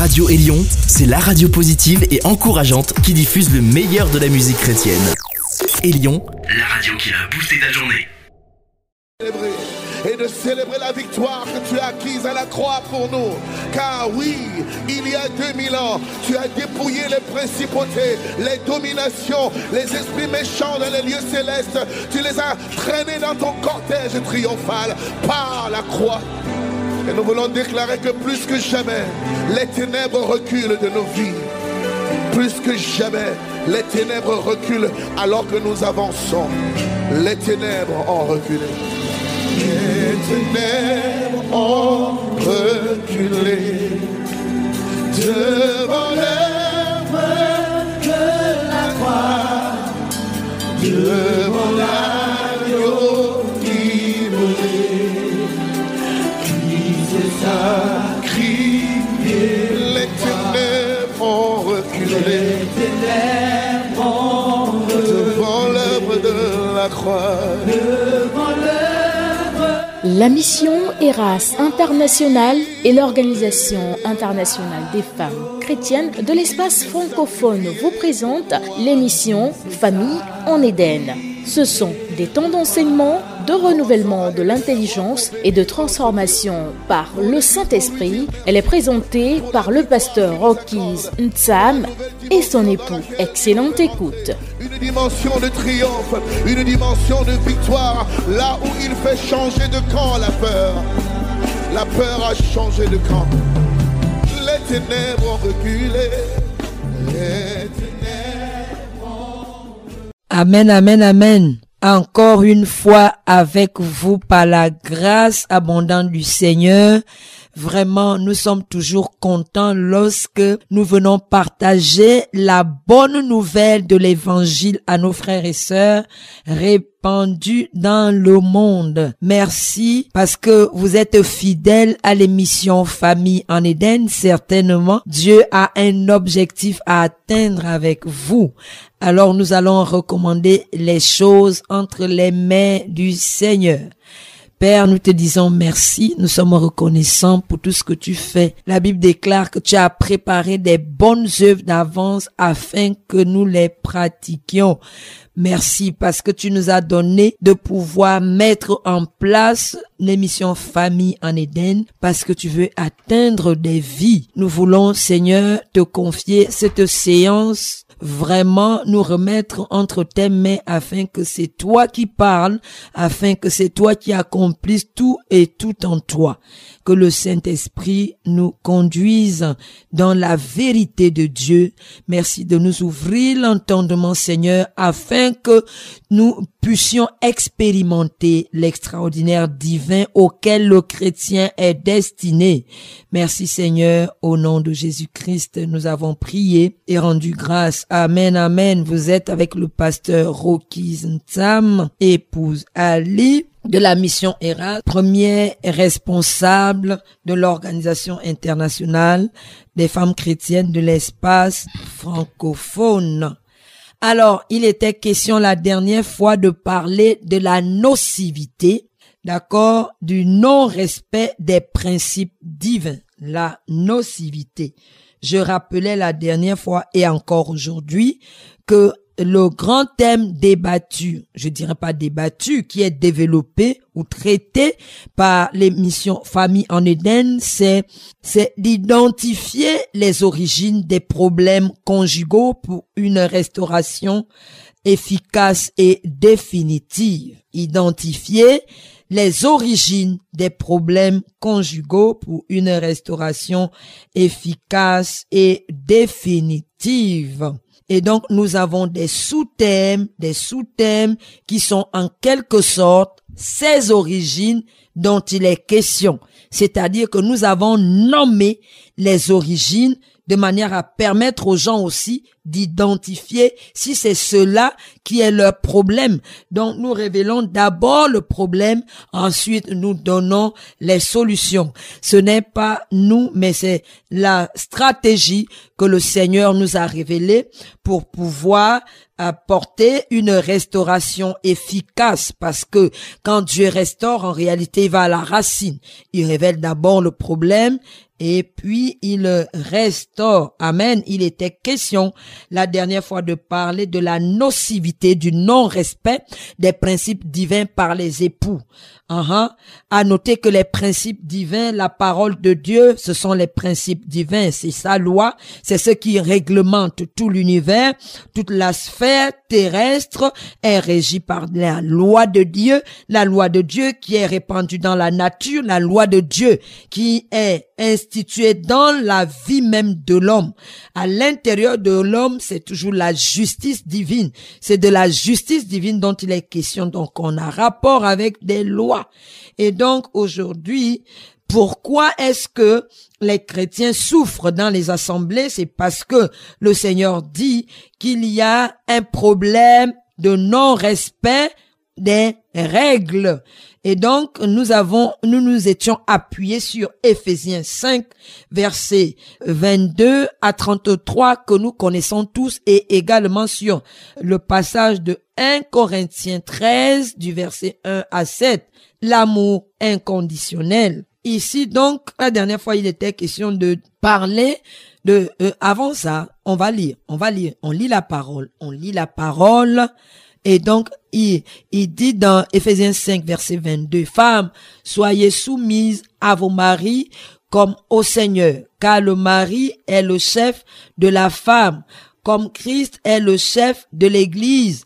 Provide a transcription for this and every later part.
Radio Élion, c'est la radio positive et encourageante qui diffuse le meilleur de la musique chrétienne. Élion, la radio qui a boosté ta journée. Et de célébrer la victoire que tu as acquise à la croix pour nous. Car oui, il y a 2000 ans, tu as dépouillé les principautés, les dominations, les esprits méchants dans les lieux célestes. Tu les as traînés dans ton cortège triomphal par la croix. Et nous voulons déclarer que plus que jamais, les ténèbres reculent de nos vies. Plus que jamais, les ténèbres reculent alors que nous avançons. Les ténèbres ont reculé. Les ténèbres ont reculé devant l'œuvre de la croix, devant l'agneau la mission Eras International est l'organisation internationale des femmes chrétiennes de l'espace francophone vous présente l'émission Famille en Éden. Ce sont des temps d'enseignement, de renouvellement de l'intelligence et de transformation par le Saint-Esprit. Elle est présentée par le pasteur Rockies Ntsam et son époux. Excellente écoute. Une dimension de triomphe, une dimension de victoire, là où il fait changer de camp la peur. La peur a changé de camp. Les ténèbres ont reculé. Les Amen, amen, amen. Encore une fois avec vous par la grâce abondante du Seigneur. Vraiment, nous sommes toujours contents lorsque nous venons partager la bonne nouvelle de l'évangile à nos frères et sœurs répandus dans le monde. Merci parce que vous êtes fidèles à l'émission Famille en Éden. Certainement, Dieu a un objectif à atteindre avec vous. Alors nous allons recommander les choses entre les mains du Seigneur. Père, nous te disons merci, nous sommes reconnaissants pour tout ce que tu fais. La Bible déclare que tu as préparé des bonnes œuvres d'avance afin que nous les pratiquions. Merci parce que tu nous as donné de pouvoir mettre en place l'émission Famille en Éden parce que tu veux atteindre des vies. Nous voulons, Seigneur, te confier cette séance vraiment nous remettre entre tes mains afin que c'est toi qui parles, afin que c'est toi qui accomplisses tout et tout en toi. Que le Saint-Esprit nous conduise dans la vérité de Dieu. Merci de nous ouvrir l'entendement, Seigneur, afin que nous puissions expérimenter l'extraordinaire divin auquel le chrétien est destiné. Merci Seigneur, au nom de Jésus-Christ, nous avons prié et rendu grâce. Amen, amen. Vous êtes avec le pasteur Rocky Ntsam, épouse Ali de la mission ERA, premier responsable de l'Organisation internationale des femmes chrétiennes de l'espace francophone. Alors, il était question la dernière fois de parler de la nocivité, d'accord, du non-respect des principes divins, la nocivité. Je rappelais la dernière fois et encore aujourd'hui que le grand thème débattu, je dirais pas débattu, qui est développé ou traité par l'émission Famille en Éden, c'est, c'est d'identifier les origines des problèmes conjugaux pour une restauration efficace et définitive. Identifier les origines des problèmes conjugaux pour une restauration efficace et définitive. Et donc, nous avons des sous-thèmes, des sous-thèmes qui sont en quelque sorte ces origines dont il est question. C'est-à-dire que nous avons nommé les origines de manière à permettre aux gens aussi d'identifier si c'est cela qui est leur problème. Donc nous révélons d'abord le problème, ensuite nous donnons les solutions. Ce n'est pas nous, mais c'est la stratégie que le Seigneur nous a révélée pour pouvoir apporter une restauration efficace parce que quand Dieu restaure, en réalité, il va à la racine. Il révèle d'abord le problème et puis il restaure. Amen. Il était question la dernière fois de parler de la nocivité du non-respect des principes divins par les époux. Uh À noter que les principes divins, la parole de Dieu, ce sont les principes divins, c'est sa loi, c'est ce qui réglemente tout l'univers, toute la sphère terrestre est régie par la loi de Dieu, la loi de Dieu qui est répandue dans la nature, la loi de Dieu qui est instituée dans la vie même de l'homme. À l'intérieur de l'homme, c'est toujours la justice divine. C'est de la justice divine dont il est question. Donc, on a rapport avec des lois. Et donc, aujourd'hui, pourquoi est-ce que les chrétiens souffrent dans les assemblées? C'est parce que le Seigneur dit qu'il y a un problème de non-respect des règles. Et donc, nous avons, nous nous étions appuyés sur Éphésiens 5, versets 22 à 33 que nous connaissons tous et également sur le passage de 1 Corinthiens 13 du verset 1 à 7, l'amour inconditionnel. Ici, donc, la dernière fois, il était question de parler de, euh, avant ça, on va lire, on va lire, on lit la parole, on lit la parole, et donc, il, il dit dans Ephésiens 5, verset 22, Femmes, soyez soumises à vos maris comme au Seigneur, car le mari est le chef de la femme, comme Christ est le chef de l'Église,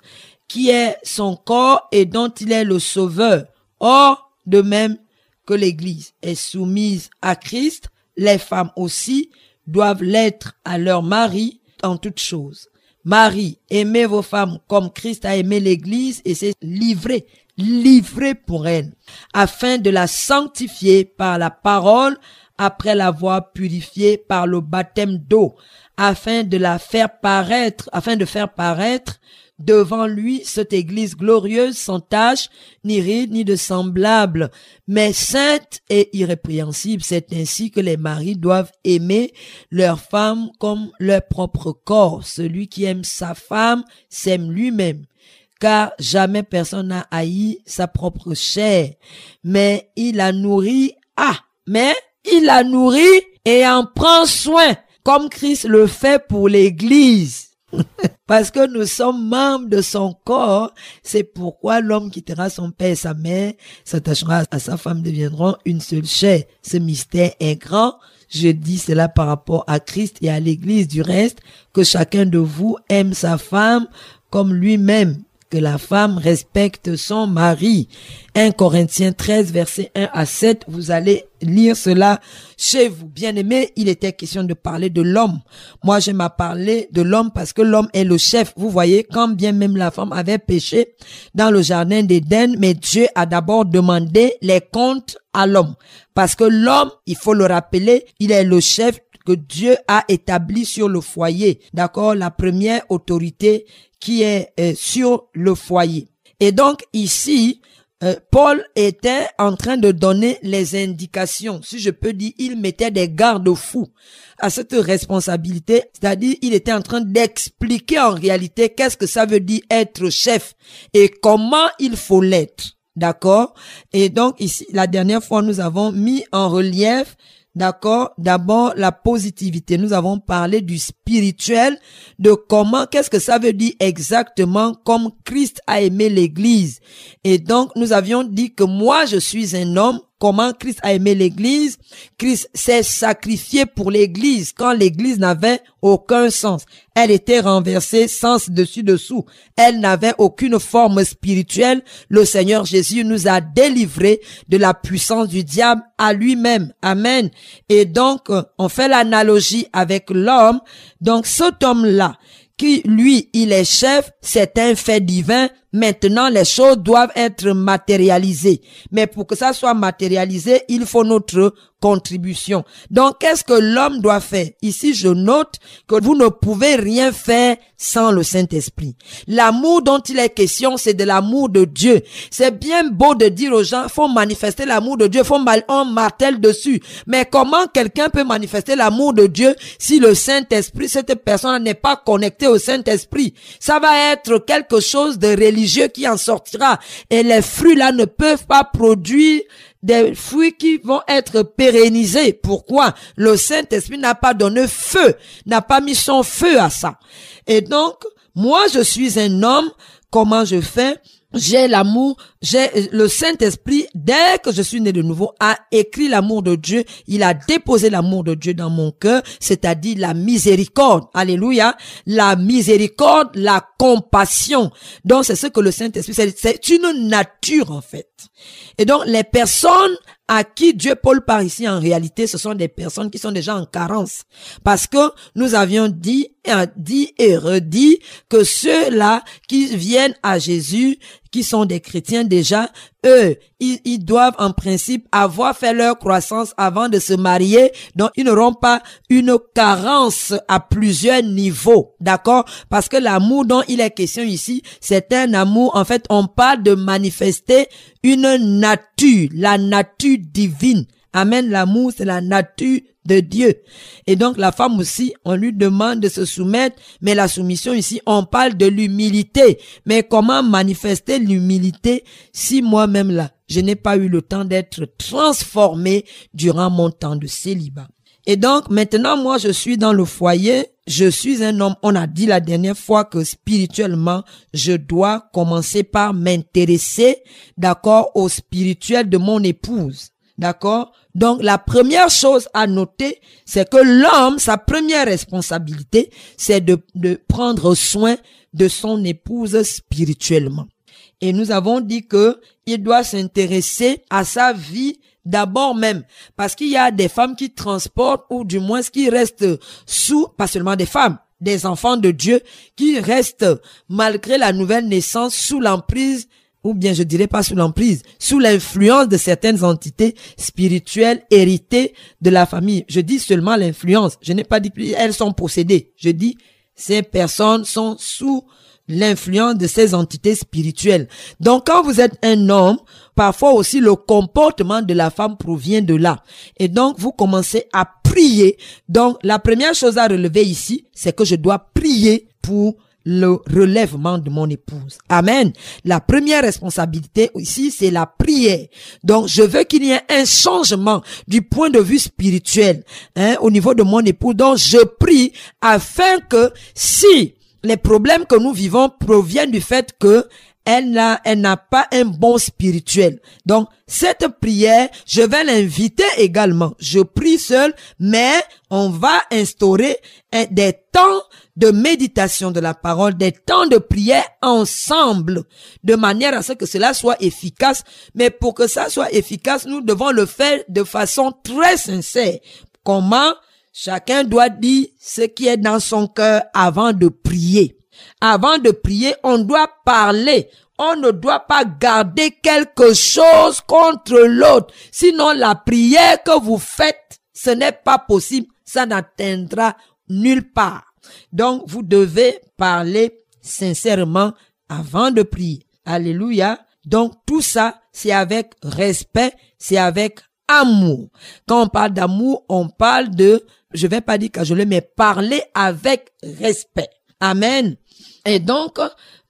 qui est son corps et dont il est le sauveur. Or, de même que l'Église est soumise à Christ, les femmes aussi doivent l'être à leur mari en toutes choses. Marie, aimez vos femmes comme Christ a aimé l'Église et s'est livré, livré pour elle, afin de la sanctifier par la parole après l'avoir purifiée par le baptême d'eau, afin de la faire paraître, afin de faire paraître devant lui cette église glorieuse sans tache, ni ride, ni de semblable, mais sainte et irrépréhensible. C'est ainsi que les maris doivent aimer leur femme comme leur propre corps. Celui qui aime sa femme s'aime lui-même car jamais personne n'a haï sa propre chair, mais il la nourrit, ah, mais il la nourrit et en prend soin, comme Christ le fait pour l'église. Parce que nous sommes membres de son corps, c'est pourquoi l'homme quittera son père et sa mère, s'attachera à sa femme, deviendront une seule chair. Ce mystère est grand. Je dis cela par rapport à Christ et à l'église du reste, que chacun de vous aime sa femme comme lui-même que la femme respecte son mari. 1 Corinthiens 13, verset 1 à 7, vous allez lire cela chez vous. Bien aimé, il était question de parler de l'homme. Moi, j'aime à parler de l'homme parce que l'homme est le chef. Vous voyez, quand bien même la femme avait péché dans le jardin d'Éden, mais Dieu a d'abord demandé les comptes à l'homme. Parce que l'homme, il faut le rappeler, il est le chef que Dieu a établi sur le foyer. D'accord? La première autorité qui est euh, sur le foyer. Et donc ici, euh, Paul était en train de donner les indications. Si je peux dire, il mettait des garde-fous à cette responsabilité. C'est-à-dire, il était en train d'expliquer en réalité qu'est-ce que ça veut dire être chef et comment il faut l'être. D'accord? Et donc ici, la dernière fois, nous avons mis en relief D'accord? D'abord, la positivité. Nous avons parlé du spirituel, de comment, qu'est-ce que ça veut dire exactement comme Christ a aimé l'Église. Et donc, nous avions dit que moi, je suis un homme comment Christ a aimé l'Église. Christ s'est sacrifié pour l'Église quand l'Église n'avait aucun sens. Elle était renversée sens dessus dessous. Elle n'avait aucune forme spirituelle. Le Seigneur Jésus nous a délivrés de la puissance du diable à lui-même. Amen. Et donc, on fait l'analogie avec l'homme. Donc, cet homme-là, qui lui, il est chef, c'est un fait divin, Maintenant, les choses doivent être matérialisées. Mais pour que ça soit matérialisé, il faut notre contribution. Donc, qu'est-ce que l'homme doit faire? Ici, je note que vous ne pouvez rien faire sans le Saint-Esprit. L'amour dont il est question, c'est de l'amour de Dieu. C'est bien beau de dire aux gens, faut manifester l'amour de Dieu, faut mal, on martèle dessus. Mais comment quelqu'un peut manifester l'amour de Dieu si le Saint-Esprit, cette personne n'est pas connectée au Saint-Esprit? Ça va être quelque chose de religieux qui en sortira. Et les fruits là ne peuvent pas produire des fruits qui vont être pérennisés. Pourquoi? Le Saint-Esprit n'a pas donné feu, n'a pas mis son feu à ça. Et donc, moi, je suis un homme. Comment je fais? J'ai l'amour, j'ai le Saint-Esprit, dès que je suis né de nouveau, a écrit l'amour de Dieu, il a déposé l'amour de Dieu dans mon cœur, c'est-à-dire la miséricorde. Alléluia. La miséricorde, la compassion. Donc c'est ce que le Saint-Esprit, c'est une nature en fait. Et donc les personnes à qui Dieu Paul parle ici en réalité, ce sont des personnes qui sont déjà en carence. Parce que nous avions dit, dit et redit que ceux-là qui viennent à Jésus, qui sont des chrétiens déjà, eux, ils, doivent en principe avoir fait leur croissance avant de se marier, donc ils n'auront pas une carence à plusieurs niveaux, d'accord? Parce que l'amour dont il est question ici, c'est un amour, en fait, on parle de manifester une nature, la nature divine. Amen, l'amour, c'est la nature de Dieu. Et donc la femme aussi, on lui demande de se soumettre, mais la soumission ici, on parle de l'humilité. Mais comment manifester l'humilité si moi-même là, je n'ai pas eu le temps d'être transformé durant mon temps de célibat? Et donc maintenant, moi, je suis dans le foyer, je suis un homme, on a dit la dernière fois que spirituellement, je dois commencer par m'intéresser, d'accord, au spirituel de mon épouse. D'accord? Donc la première chose à noter, c'est que l'homme, sa première responsabilité, c'est de, prendre soin de son épouse spirituellement. Et nous avons dit que il doit s'intéresser à sa vie d'abord même. Parce qu'il y a des femmes qui transportent, ou du moins qui restent sous, pas seulement des femmes, des enfants de Dieu, qui restent, malgré la nouvelle naissance, sous l'emprise ou bien je dirais pas sous l'emprise, sous l'influence de certaines entités spirituelles héritées de la famille. Je dis seulement l'influence. Je n'ai pas dit qu'elles sont possédées. Je dis ces personnes sont sous l'influence de ces entités spirituelles. Donc quand vous êtes un homme, parfois aussi le comportement de la femme provient de là. Et donc vous commencez à prier. Donc la première chose à relever ici, c'est que je dois prier pour le relèvement de mon épouse. Amen. La première responsabilité ici, c'est la prière. Donc, je veux qu'il y ait un changement du point de vue spirituel hein, au niveau de mon épouse. Donc, je prie afin que si les problèmes que nous vivons proviennent du fait que elle n'a, elle n'a pas un bon spirituel. Donc, cette prière, je vais l'inviter également. Je prie seul, mais on va instaurer des temps de méditation de la parole, des temps de prière ensemble, de manière à ce que cela soit efficace. Mais pour que ça soit efficace, nous devons le faire de façon très sincère. Comment? Chacun doit dire ce qui est dans son cœur avant de prier. Avant de prier, on doit parler. On ne doit pas garder quelque chose contre l'autre. Sinon, la prière que vous faites, ce n'est pas possible. Ça n'atteindra nulle part. Donc, vous devez parler sincèrement avant de prier. Alléluia. Donc, tout ça, c'est avec respect, c'est avec amour. Quand on parle d'amour, on parle de, je vais pas dire que je le mais parler avec respect. Amen. Et donc,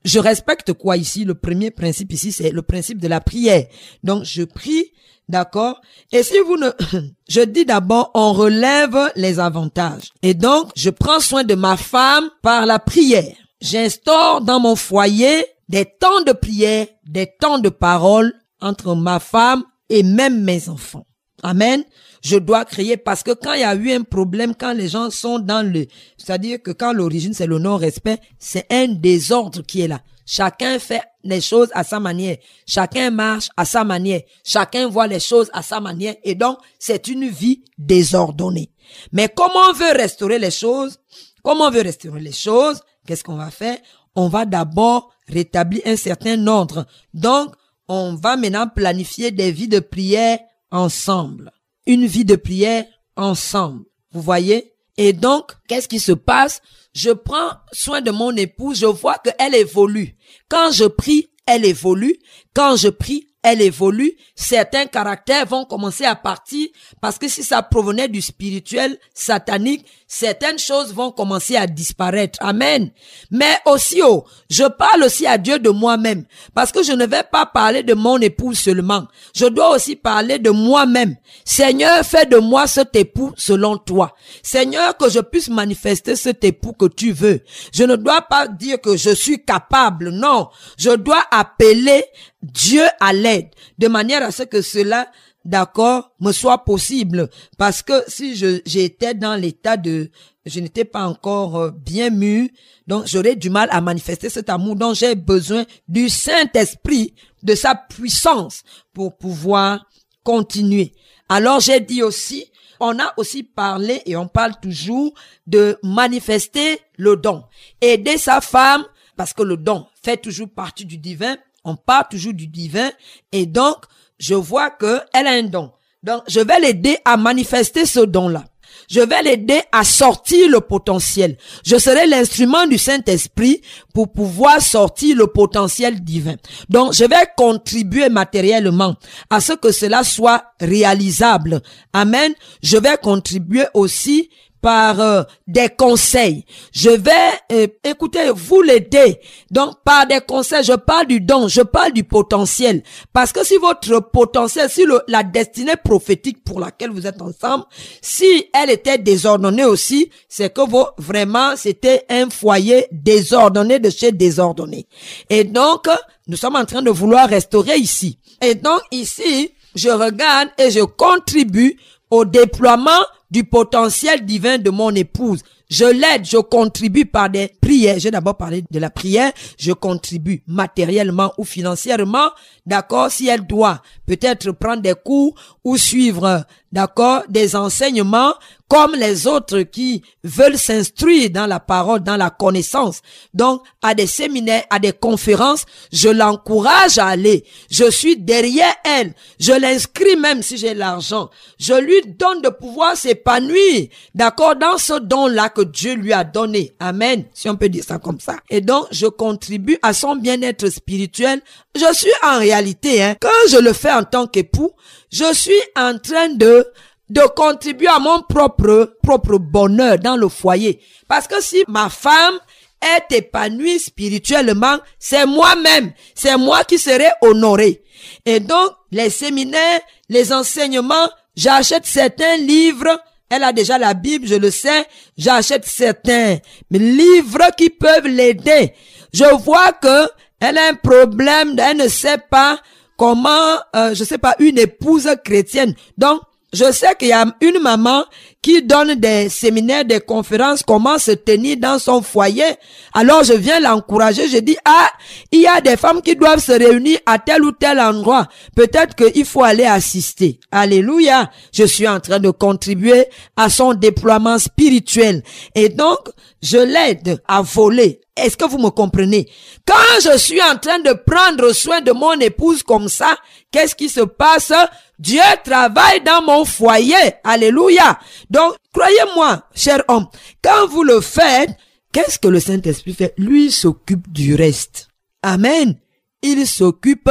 je respecte quoi ici? Le premier principe ici, c'est le principe de la prière. Donc, je prie, d'accord? Et si vous ne, je dis d'abord, on relève les avantages. Et donc, je prends soin de ma femme par la prière. J'instaure dans mon foyer des temps de prière, des temps de parole entre ma femme et même mes enfants. Amen je dois créer parce que quand il y a eu un problème, quand les gens sont dans le, c'est-à-dire que quand l'origine c'est le non-respect, c'est un désordre qui est là. Chacun fait les choses à sa manière. Chacun marche à sa manière. Chacun voit les choses à sa manière. Et donc, c'est une vie désordonnée. Mais comment on veut restaurer les choses? Comment on veut restaurer les choses? Qu'est-ce qu'on va faire? on va d'abord rétablir un certain ordre. Donc, on va maintenant planifier des vies de prière ensemble. Une vie de prière ensemble. Vous voyez? Et donc, qu'est-ce qui se passe? Je prends soin de mon épouse, je vois qu'elle évolue. Quand je prie, elle évolue. Quand je prie, elle évolue, certains caractères vont commencer à partir parce que si ça provenait du spirituel satanique, certaines choses vont commencer à disparaître. Amen. Mais aussi, oh, je parle aussi à Dieu de moi-même parce que je ne vais pas parler de mon époux seulement. Je dois aussi parler de moi-même. Seigneur, fais de moi cet époux selon toi. Seigneur, que je puisse manifester cet époux que tu veux. Je ne dois pas dire que je suis capable. Non. Je dois appeler Dieu à l'aide, de manière à ce que cela, d'accord, me soit possible. Parce que si je j'étais dans l'état de, je n'étais pas encore euh, bien mu, donc j'aurais du mal à manifester cet amour dont j'ai besoin du Saint-Esprit, de sa puissance pour pouvoir continuer. Alors j'ai dit aussi, on a aussi parlé et on parle toujours de manifester le don. Aider sa femme, parce que le don fait toujours partie du divin, on parle toujours du divin et donc je vois que elle a un don. Donc je vais l'aider à manifester ce don-là. Je vais l'aider à sortir le potentiel. Je serai l'instrument du Saint-Esprit pour pouvoir sortir le potentiel divin. Donc, je vais contribuer matériellement à ce que cela soit réalisable. Amen. Je vais contribuer aussi par euh, des conseils. Je vais, euh, écoutez, vous l'aider. Donc, par des conseils, je parle du don, je parle du potentiel. Parce que si votre potentiel, si le, la destinée prophétique pour laquelle vous êtes ensemble, si elle était désordonnée aussi, c'est que vous, vraiment, c'était un foyer désordonné de chez désordonné. Et donc, nous sommes en train de vouloir restaurer ici. Et donc, ici, je regarde et je contribue au déploiement du potentiel divin de mon épouse. Je l'aide, je contribue par des prières. J'ai d'abord parlé de la prière. Je contribue matériellement ou financièrement. D'accord? Si elle doit peut-être prendre des cours ou suivre, d'accord, des enseignements comme les autres qui veulent s'instruire dans la parole, dans la connaissance. Donc, à des séminaires, à des conférences, je l'encourage à aller. Je suis derrière elle. Je l'inscris même si j'ai l'argent. Je lui donne de pouvoir s'épanouir, d'accord, dans ce don-là que Dieu lui a donné. Amen. Si on peut dire ça comme ça. Et donc, je contribue à son bien-être spirituel. Je suis en réalité, hein, quand je le fais en tant qu'époux, je suis en train de de contribuer à mon propre, propre bonheur dans le foyer. Parce que si ma femme est épanouie spirituellement, c'est moi-même, c'est moi qui serai honoré. Et donc, les séminaires, les enseignements, j'achète certains livres, elle a déjà la Bible, je le sais, j'achète certains livres qui peuvent l'aider. Je vois que elle a un problème, elle ne sait pas comment, euh, je sais pas, une épouse chrétienne. Donc, je sais qu'il y a une maman qui donne des séminaires, des conférences, comment se tenir dans son foyer. Alors je viens l'encourager, je dis, ah, il y a des femmes qui doivent se réunir à tel ou tel endroit. Peut-être qu'il faut aller assister. Alléluia. Je suis en train de contribuer à son déploiement spirituel. Et donc, je l'aide à voler. Est-ce que vous me comprenez? Quand je suis en train de prendre soin de mon épouse comme ça, qu'est-ce qui se passe? Dieu travaille dans mon foyer. Alléluia. Donc, croyez-moi, cher homme, quand vous le faites, qu'est-ce que le Saint-Esprit fait? Lui s'occupe du reste. Amen. Il s'occupe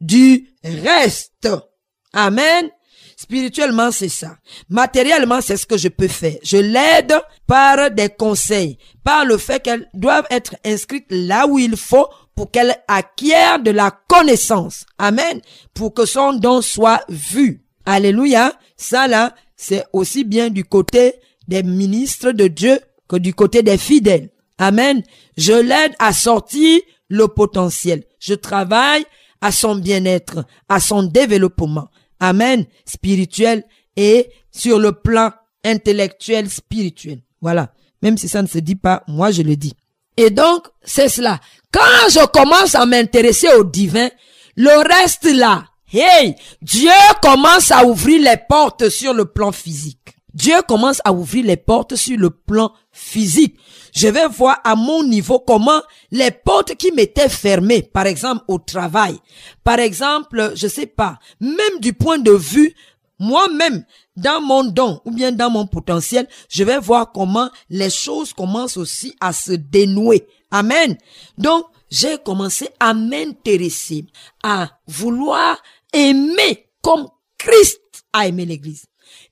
du reste. Amen. Spirituellement, c'est ça. Matériellement, c'est ce que je peux faire. Je l'aide par des conseils, par le fait qu'elle doive être inscrite là où il faut pour qu'elle acquiert de la connaissance. Amen. Pour que son don soit vu. Alléluia. Ça là, c'est aussi bien du côté des ministres de Dieu que du côté des fidèles. Amen. Je l'aide à sortir le potentiel. Je travaille à son bien-être, à son développement. Amen. Spirituel et sur le plan intellectuel spirituel. Voilà. Même si ça ne se dit pas, moi je le dis. Et donc, c'est cela. Quand je commence à m'intéresser au divin, le reste là, hey, Dieu commence à ouvrir les portes sur le plan physique. Dieu commence à ouvrir les portes sur le plan physique. Je vais voir à mon niveau comment les portes qui m'étaient fermées, par exemple au travail, par exemple, je sais pas, même du point de vue moi-même, dans mon don ou bien dans mon potentiel, je vais voir comment les choses commencent aussi à se dénouer. Amen. Donc, j'ai commencé à m'intéresser, à vouloir aimer comme Christ a aimé l'église.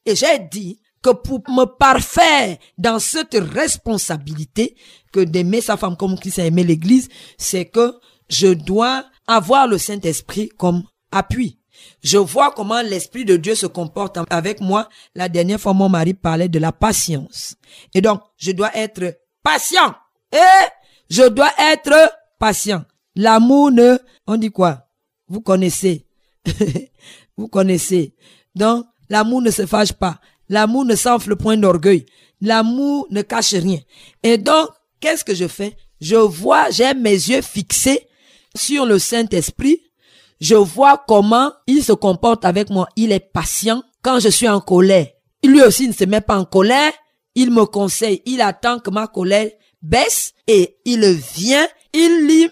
Et j'ai dit que pour me parfaire dans cette responsabilité que d'aimer sa femme comme Christ a aimé l'église, c'est que je dois avoir le Saint-Esprit comme appui. Je vois comment l'Esprit de Dieu se comporte avec moi. La dernière fois, mon mari parlait de la patience. Et donc, je dois être patient. Je dois être patient. L'amour ne, on dit quoi? Vous connaissez. Vous connaissez. Donc, l'amour ne se fâche pas. L'amour ne s'enfle point d'orgueil. L'amour ne cache rien. Et donc, qu'est-ce que je fais? Je vois, j'ai mes yeux fixés sur le Saint-Esprit. Je vois comment il se comporte avec moi. Il est patient quand je suis en colère. Lui aussi ne se met pas en colère. Il me conseille. Il attend que ma colère baisse et il vient. Il lui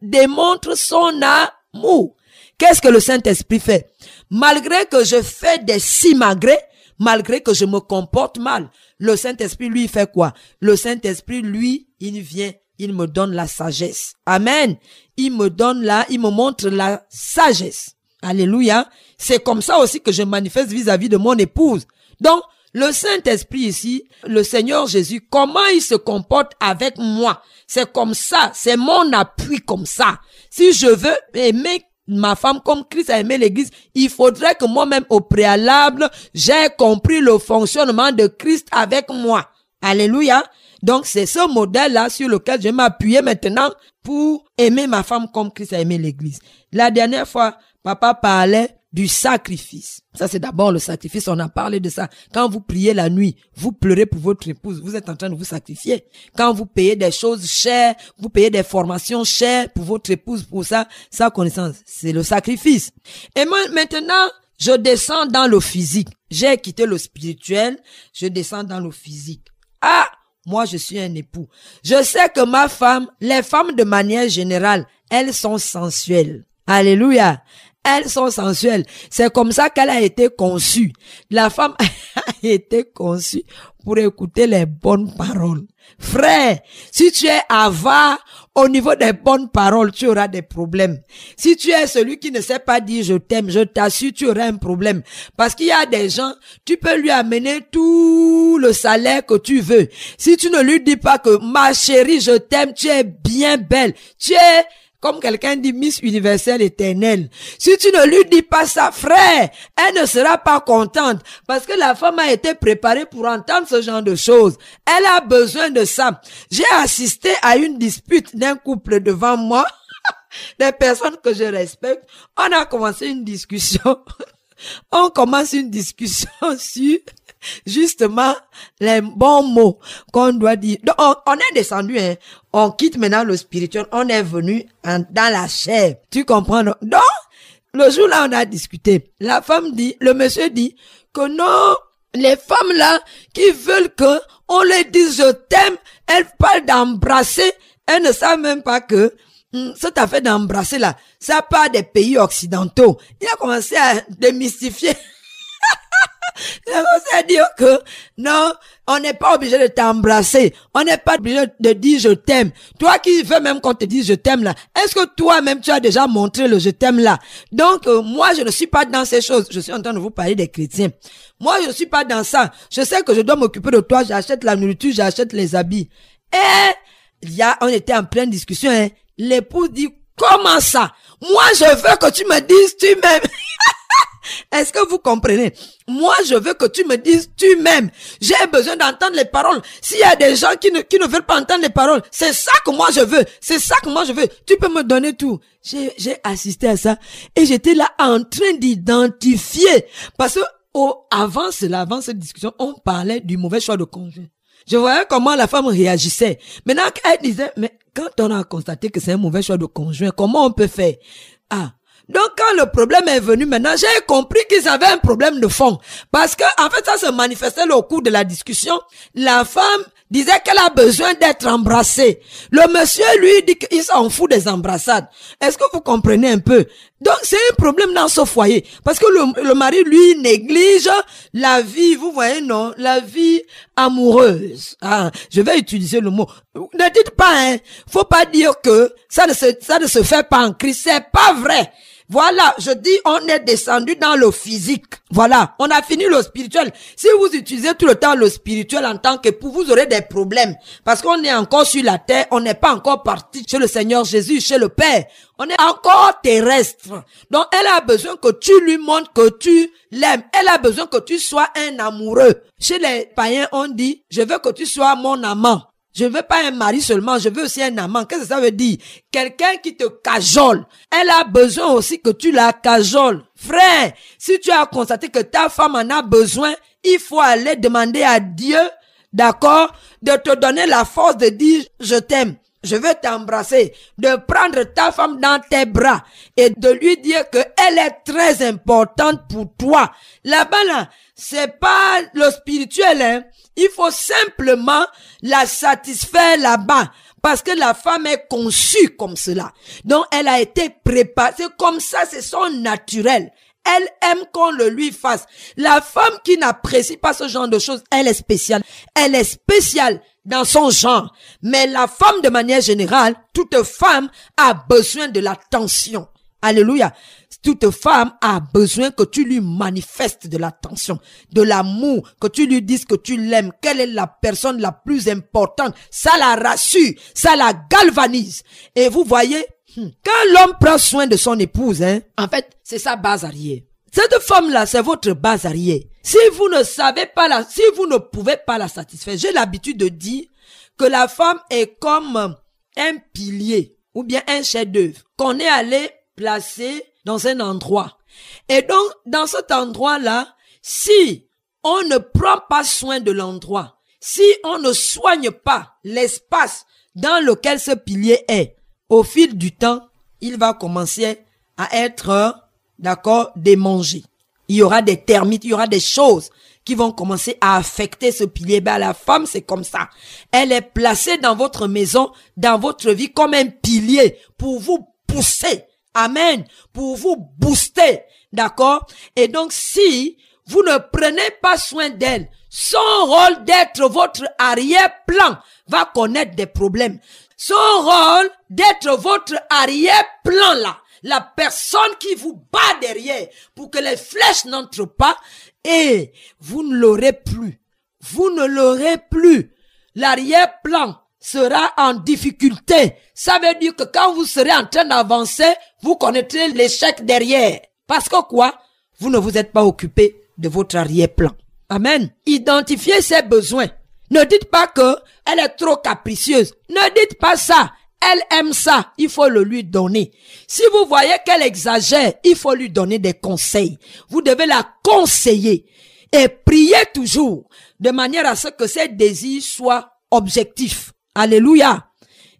démontre son amour. Qu'est-ce que le Saint-Esprit fait? Malgré que je fais des simagrées, malgré que je me comporte mal, le Saint-Esprit, lui, fait quoi? Le Saint-Esprit, lui, il vient, il me donne la sagesse. Amen. Il me donne là, il me montre la sagesse. Alléluia. C'est comme ça aussi que je manifeste vis-à-vis de mon épouse. Donc, le Saint-Esprit ici, le Seigneur Jésus, comment il se comporte avec moi? C'est comme ça, c'est mon appui comme ça. Si je veux aimer ma femme comme Christ a aimé l'église, il faudrait que moi-même au préalable, j'ai compris le fonctionnement de Christ avec moi. Alléluia. Donc c'est ce modèle-là sur lequel je vais m'appuyer maintenant pour aimer ma femme comme Christ a aimé l'église. La dernière fois, papa parlait du sacrifice. Ça, c'est d'abord le sacrifice. On a parlé de ça. Quand vous priez la nuit, vous pleurez pour votre épouse. Vous êtes en train de vous sacrifier. Quand vous payez des choses chères, vous payez des formations chères pour votre épouse, pour ça, sa connaissance, c'est le sacrifice. Et maintenant, je descends dans le physique. J'ai quitté le spirituel. Je descends dans le physique. Ah! Moi, je suis un époux. Je sais que ma femme, les femmes de manière générale, elles sont sensuelles. Alléluia. Elles sont sensuelles. C'est comme ça qu'elle a été conçue. La femme a été conçue pour écouter les bonnes paroles. Frère, si tu es avare au niveau des bonnes paroles, tu auras des problèmes. Si tu es celui qui ne sait pas dire je t'aime, je t'assure, tu auras un problème. Parce qu'il y a des gens, tu peux lui amener tout le salaire que tu veux. Si tu ne lui dis pas que ma chérie, je t'aime, tu es bien belle, tu es comme quelqu'un dit Miss Universelle éternelle. Si tu ne lui dis pas ça, frère, elle ne sera pas contente parce que la femme a été préparée pour entendre ce genre de choses. Elle a besoin de ça. J'ai assisté à une dispute d'un couple devant moi, des personnes que je respecte. On a commencé une discussion. On commence une discussion sur justement les bons mots qu'on doit dire. On, est descendu, hein. on quitte maintenant le spirituel, on est venu dans la chair. Tu comprends? Donc, le jour là, on a discuté. La femme dit, le monsieur dit que non, les femmes là qui veulent que on les dise je t'aime, elles parlent d'embrasser, elles ne savent même pas que hmm, cette affaire d'embrasser là, ça part des pays occidentaux. Il a commencé à démystifier à dire que non, on n'est pas obligé de t'embrasser. On n'est pas obligé de dire je t'aime. Toi qui veux même qu'on te dise je t'aime là, est-ce que toi-même tu as déjà montré le je t'aime là? Donc, euh, moi, je ne suis pas dans ces choses. Je suis en train de vous parler des chrétiens. Moi, je ne suis pas dans ça. Je sais que je dois m'occuper de toi. J'achète la nourriture, j'achète les habits. Et, il y a, on était en pleine discussion, hein. L'épouse dit, comment ça? Moi, je veux que tu me dises tu m'aimes. Est-ce que vous comprenez? Moi, je veux que tu me dises tu m'aimes. J'ai besoin d'entendre les paroles. S'il y a des gens qui ne, qui ne veulent pas entendre les paroles, c'est ça que moi je veux. C'est ça que moi je veux. Tu peux me donner tout. J'ai assisté à ça et j'étais là en train d'identifier. Parce que avant cela, avant cette discussion, on parlait du mauvais choix de conjoint. Je voyais comment la femme réagissait. Maintenant, elle disait, mais quand on a constaté que c'est un mauvais choix de conjoint, comment on peut faire? Ah, Donc quand le problème est venu maintenant, j'ai compris qu'ils avaient un problème de fond. Parce que, en fait, ça se manifestait au cours de la discussion. La femme disait qu'elle a besoin d'être embrassée. Le monsieur, lui, dit qu'il s'en fout des embrassades. Est-ce que vous comprenez un peu? Donc, c'est un problème dans ce foyer. Parce que le, mari, lui, néglige la vie, vous voyez, non? La vie amoureuse. Ah, je vais utiliser le mot. Ne dites pas, hein. Faut pas dire que ça ne se, fait pas en Christ. C'est pas vrai. Voilà, je dis, on est descendu dans le physique. Voilà, on a fini le spirituel. Si vous utilisez tout le temps le spirituel en tant que pour vous aurez des problèmes. Parce qu'on est encore sur la terre, on n'est pas encore parti chez le Seigneur Jésus, chez le Père. On est encore terrestre. Donc, elle a besoin que tu lui montres que tu l'aimes. Elle a besoin que tu sois un amoureux. Chez les païens, on dit, je veux que tu sois mon amant. Je veux pas un mari seulement, je veux aussi un amant. Qu'est-ce que ça veut dire? Quelqu'un qui te cajole. Elle a besoin aussi que tu la cajoles. Frère, si tu as constaté que ta femme en a besoin, il faut aller demander à Dieu, d'accord, de te donner la force de dire je t'aime. Je veux t'embrasser, de prendre ta femme dans tes bras et de lui dire que elle est très importante pour toi. Là-bas, là, c'est pas le spirituel, hein. Il faut simplement la satisfaire là-bas. Parce que la femme est conçue comme cela. Donc, elle a été préparée. C'est comme ça, c'est son naturel. Elle aime qu'on le lui fasse. La femme qui n'apprécie pas ce genre de choses, elle est spéciale. Elle est spéciale dans son genre. Mais la femme, de manière générale, toute femme a besoin de l'attention. Alléluia toute femme a besoin que tu lui manifestes de l'attention, de l'amour, que tu lui dises que tu l'aimes, quelle est la personne la plus importante. Ça la rassure, ça la galvanise. Et vous voyez, hmm, quand l'homme prend soin de son épouse, hein, en fait, c'est sa base arrière. Cette femme-là, c'est votre base arrière. Si vous ne savez pas la, si vous ne pouvez pas la satisfaire, j'ai l'habitude de dire que la femme est comme un pilier ou bien un chef-d'œuvre qu'on est allé placer dans un endroit. Et donc, dans cet endroit-là, si on ne prend pas soin de l'endroit, si on ne soigne pas l'espace dans lequel ce pilier est, au fil du temps, il va commencer à être, d'accord, démangé. Il y aura des termites, il y aura des choses qui vont commencer à affecter ce pilier. Ben, la femme, c'est comme ça. Elle est placée dans votre maison, dans votre vie, comme un pilier pour vous pousser Amen. Pour vous booster. D'accord? Et donc, si vous ne prenez pas soin d'elle, son rôle d'être votre arrière-plan va connaître des problèmes. Son rôle d'être votre arrière-plan là, la personne qui vous bat derrière pour que les flèches n'entrent pas et vous ne l'aurez plus. Vous ne l'aurez plus. L'arrière-plan sera en difficulté. Ça veut dire que quand vous serez en train d'avancer, vous connaîtrez l'échec derrière. Parce que quoi? Vous ne vous êtes pas occupé de votre arrière-plan. Amen. Identifiez ses besoins. Ne dites pas que elle est trop capricieuse. Ne dites pas ça. Elle aime ça. Il faut le lui donner. Si vous voyez qu'elle exagère, il faut lui donner des conseils. Vous devez la conseiller et prier toujours de manière à ce que ses désirs soient objectifs. Alléluia.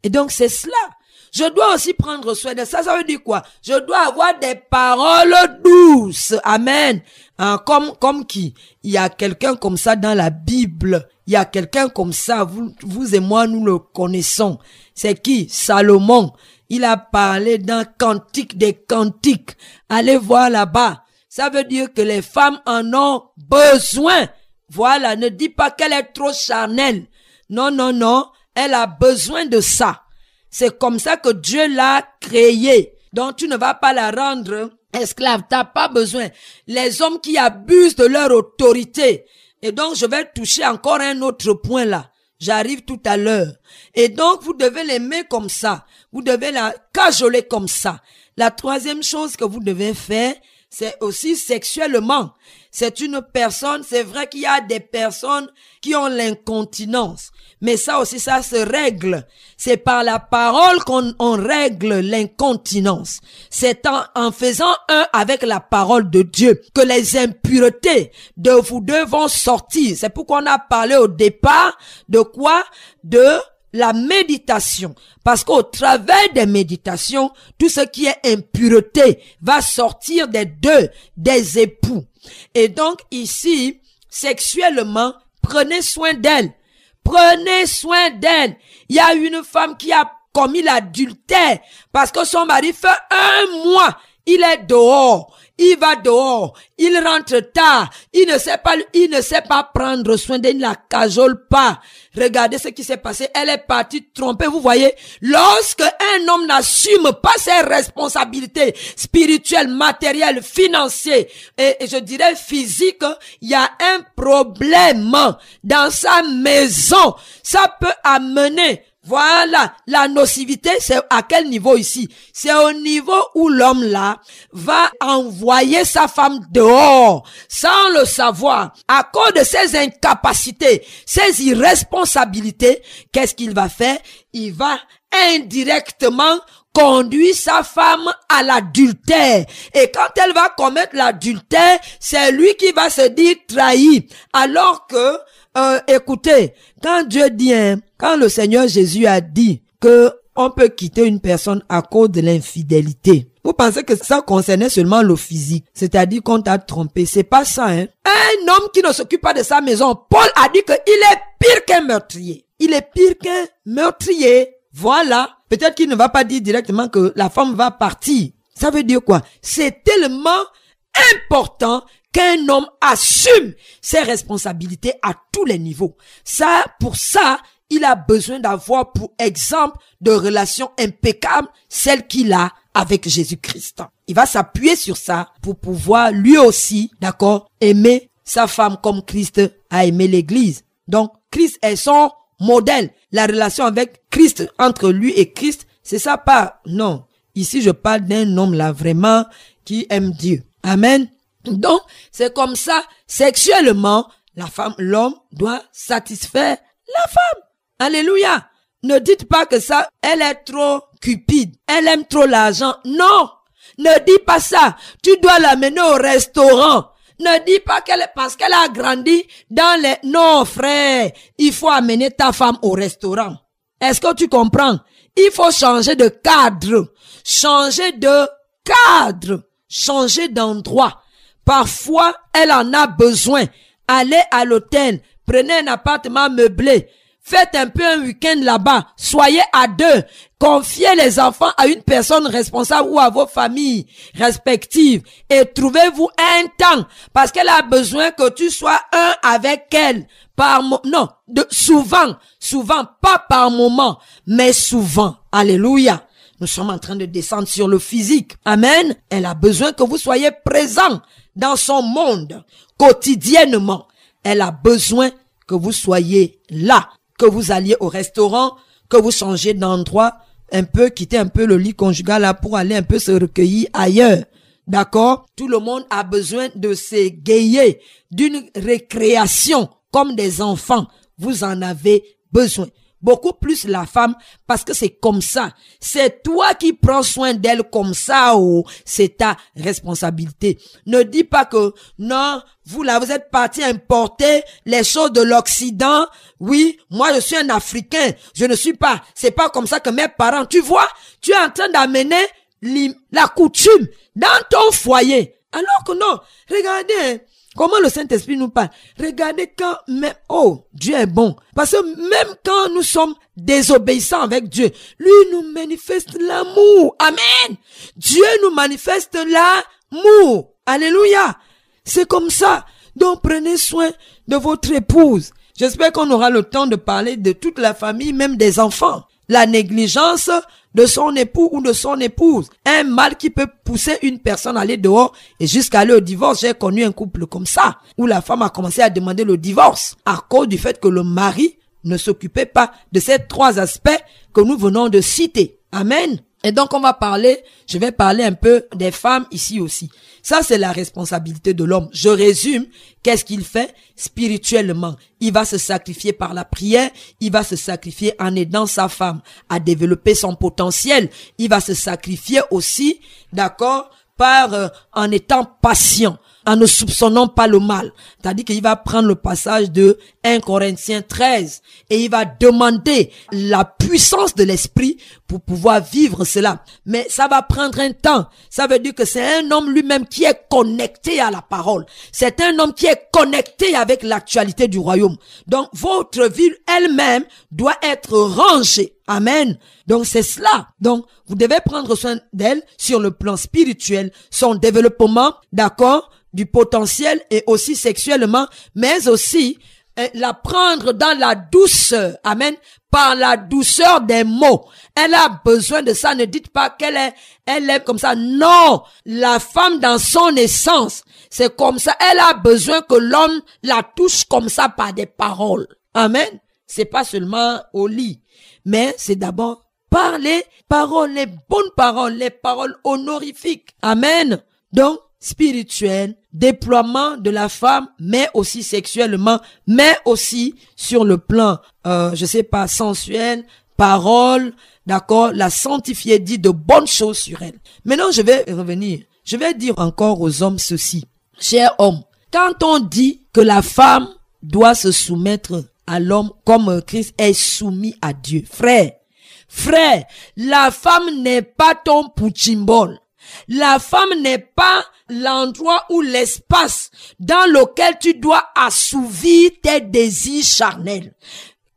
Et donc c'est cela. Je dois aussi prendre soin de ça. Ça veut dire quoi? Je dois avoir des paroles douces. Amen. Hein, comme comme qui? Il y a quelqu'un comme ça dans la Bible. Il y a quelqu'un comme ça. Vous, vous et moi, nous le connaissons. C'est qui? Salomon. Il a parlé d'un cantique des cantiques. Allez voir là-bas. Ça veut dire que les femmes en ont besoin. Voilà, ne dis pas qu'elle est trop charnelle. Non, non, non. Elle a besoin de ça. C'est comme ça que Dieu l'a créée. Donc tu ne vas pas la rendre esclave. T'as pas besoin. Les hommes qui abusent de leur autorité. Et donc je vais toucher encore un autre point là. J'arrive tout à l'heure. Et donc vous devez l'aimer comme ça. Vous devez la cajoler comme ça. La troisième chose que vous devez faire, c'est aussi sexuellement. C'est une personne, c'est vrai qu'il y a des personnes qui ont l'incontinence. Mais ça aussi, ça se règle. C'est par la parole qu'on règle l'incontinence. C'est en, en faisant un avec la parole de Dieu que les impuretés de vous deux vont sortir. C'est pourquoi on a parlé au départ de quoi? De la méditation. Parce qu'au travers des méditations, tout ce qui est impureté va sortir des deux, des époux. Et donc ici, sexuellement, prenez soin d'elle. Prenez soin d'elle. Il y a une femme qui a commis l'adultère parce que son mari fait un mois, il est dehors il va dehors, il rentre tard, il ne sait pas, il ne sait pas prendre soin d'elle, il ne la cajole pas. Regardez ce qui s'est passé, elle est partie tromper, vous voyez. Lorsque un homme n'assume pas ses responsabilités spirituelles, matérielles, financières et, et je dirais physiques, il y a un problème dans sa maison. Ça peut amener voilà, la nocivité, c'est à quel niveau ici? C'est au niveau où l'homme là va envoyer sa femme dehors sans le savoir. À cause de ses incapacités, ses irresponsabilités, qu'est-ce qu'il va faire? Il va indirectement conduire sa femme à l'adultère. Et quand elle va commettre l'adultère, c'est lui qui va se dire trahi. Alors que, euh, écoutez, quand Dieu dit, hein, quand le Seigneur Jésus a dit que on peut quitter une personne à cause de l'infidélité. Vous pensez que ça concernait seulement le physique, c'est-à-dire qu'on t'a trompé? C'est pas ça, hein. Un homme qui ne s'occupe pas de sa maison, Paul a dit qu'il est pire qu'un meurtrier. Il est pire qu'un meurtrier. Voilà. Peut-être qu'il ne va pas dire directement que la femme va partir. Ça veut dire quoi? C'est tellement important qu'un homme assume ses responsabilités à tous les niveaux. Ça, pour ça, il a besoin d'avoir pour exemple de relations impeccables celle qu'il a avec Jésus-Christ. Il va s'appuyer sur ça pour pouvoir lui aussi, d'accord, aimer sa femme comme Christ a aimé l'église. Donc, Christ est son modèle. La relation avec Christ, entre lui et Christ, c'est ça pas, non. Ici, je parle d'un homme là vraiment qui aime Dieu. Amen. Donc, c'est comme ça, sexuellement, la femme, l'homme doit satisfaire la femme. Alléluia. Ne dites pas que ça, elle est trop cupide. Elle aime trop l'argent. Non. Ne dis pas ça. Tu dois l'amener au restaurant. Ne dis pas qu'elle, parce qu'elle a grandi dans les, non, frère. Il faut amener ta femme au restaurant. Est-ce que tu comprends? Il faut changer de cadre. Changer de cadre. Changer d'endroit. Parfois, elle en a besoin. Allez à l'hôtel. Prenez un appartement meublé. Faites un peu un week-end là-bas. Soyez à deux. Confiez les enfants à une personne responsable ou à vos familles respectives. Et trouvez-vous un temps. Parce qu'elle a besoin que tu sois un avec elle. Par non, souvent, souvent, pas par moment, mais souvent. Alléluia. Nous sommes en train de descendre sur le physique. Amen. Elle a besoin que vous soyez présent dans son monde quotidiennement. Elle a besoin que vous soyez là que vous alliez au restaurant, que vous changez d'endroit, un peu, quitter un peu le lit conjugal là pour aller un peu se recueillir ailleurs. D'accord? Tout le monde a besoin de s'égayer, d'une récréation comme des enfants. Vous en avez besoin beaucoup plus la femme parce que c'est comme ça. C'est toi qui prends soin d'elle comme ça ou c'est ta responsabilité. Ne dis pas que non, vous là, vous êtes parti importer les choses de l'Occident. Oui, moi je suis un Africain. Je ne suis pas. C'est pas comme ça que mes parents. Tu vois, tu es en train d'amener la coutume dans ton foyer. Alors que non, regardez, hein, Comment le Saint-Esprit nous parle? Regardez quand même, oh, Dieu est bon. Parce que même quand nous sommes désobéissants avec Dieu, lui nous manifeste l'amour. Amen. Dieu nous manifeste l'amour. Alléluia. C'est comme ça. Donc prenez soin de votre épouse. J'espère qu'on aura le temps de parler de toute la famille, même des enfants. La négligence de son époux ou de son épouse. Un mal qui peut pousser une personne à aller dehors et jusqu'à aller au divorce. J'ai connu un couple comme ça, où la femme a commencé à demander le divorce à cause du fait que le mari ne s'occupait pas de ces trois aspects que nous venons de citer. Amen. Et donc on va parler, je vais parler un peu des femmes ici aussi. Ça c'est la responsabilité de l'homme. Je résume, qu'est-ce qu'il fait spirituellement Il va se sacrifier par la prière, il va se sacrifier en aidant sa femme à développer son potentiel, il va se sacrifier aussi, d'accord, par euh, en étant patient. En ne soupçonnant pas le mal. C'est-à-dire qu'il va prendre le passage de 1 Corinthiens 13 et il va demander la puissance de l'esprit pour pouvoir vivre cela. Mais ça va prendre un temps. Ça veut dire que c'est un homme lui-même qui est connecté à la parole. C'est un homme qui est connecté avec l'actualité du royaume. Donc votre vie elle-même doit être rangée. Amen. Donc c'est cela. Donc vous devez prendre soin d'elle sur le plan spirituel, son développement, d'accord, du potentiel et aussi sexuellement, mais aussi euh, la prendre dans la douceur. Amen. Par la douceur des mots. Elle a besoin de ça. Ne dites pas qu'elle est, elle est comme ça. Non. La femme dans son essence, c'est comme ça. Elle a besoin que l'homme la touche comme ça par des paroles. Amen. C'est pas seulement au lit, mais c'est d'abord par les paroles, les bonnes paroles, les paroles honorifiques. Amen. Donc, spirituel, déploiement de la femme, mais aussi sexuellement, mais aussi sur le plan, euh, je sais pas, sensuel, parole, d'accord, la sanctifier, dit de bonnes choses sur elle. Maintenant, je vais revenir. Je vais dire encore aux hommes ceci. Chers hommes, quand on dit que la femme doit se soumettre à l'homme comme Christ est soumis à Dieu, frère, frère, la femme n'est pas ton pouchimbol. La femme n'est pas l'endroit ou l'espace dans lequel tu dois assouvir tes désirs charnels.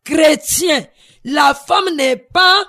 Chrétien, la femme n'est pas,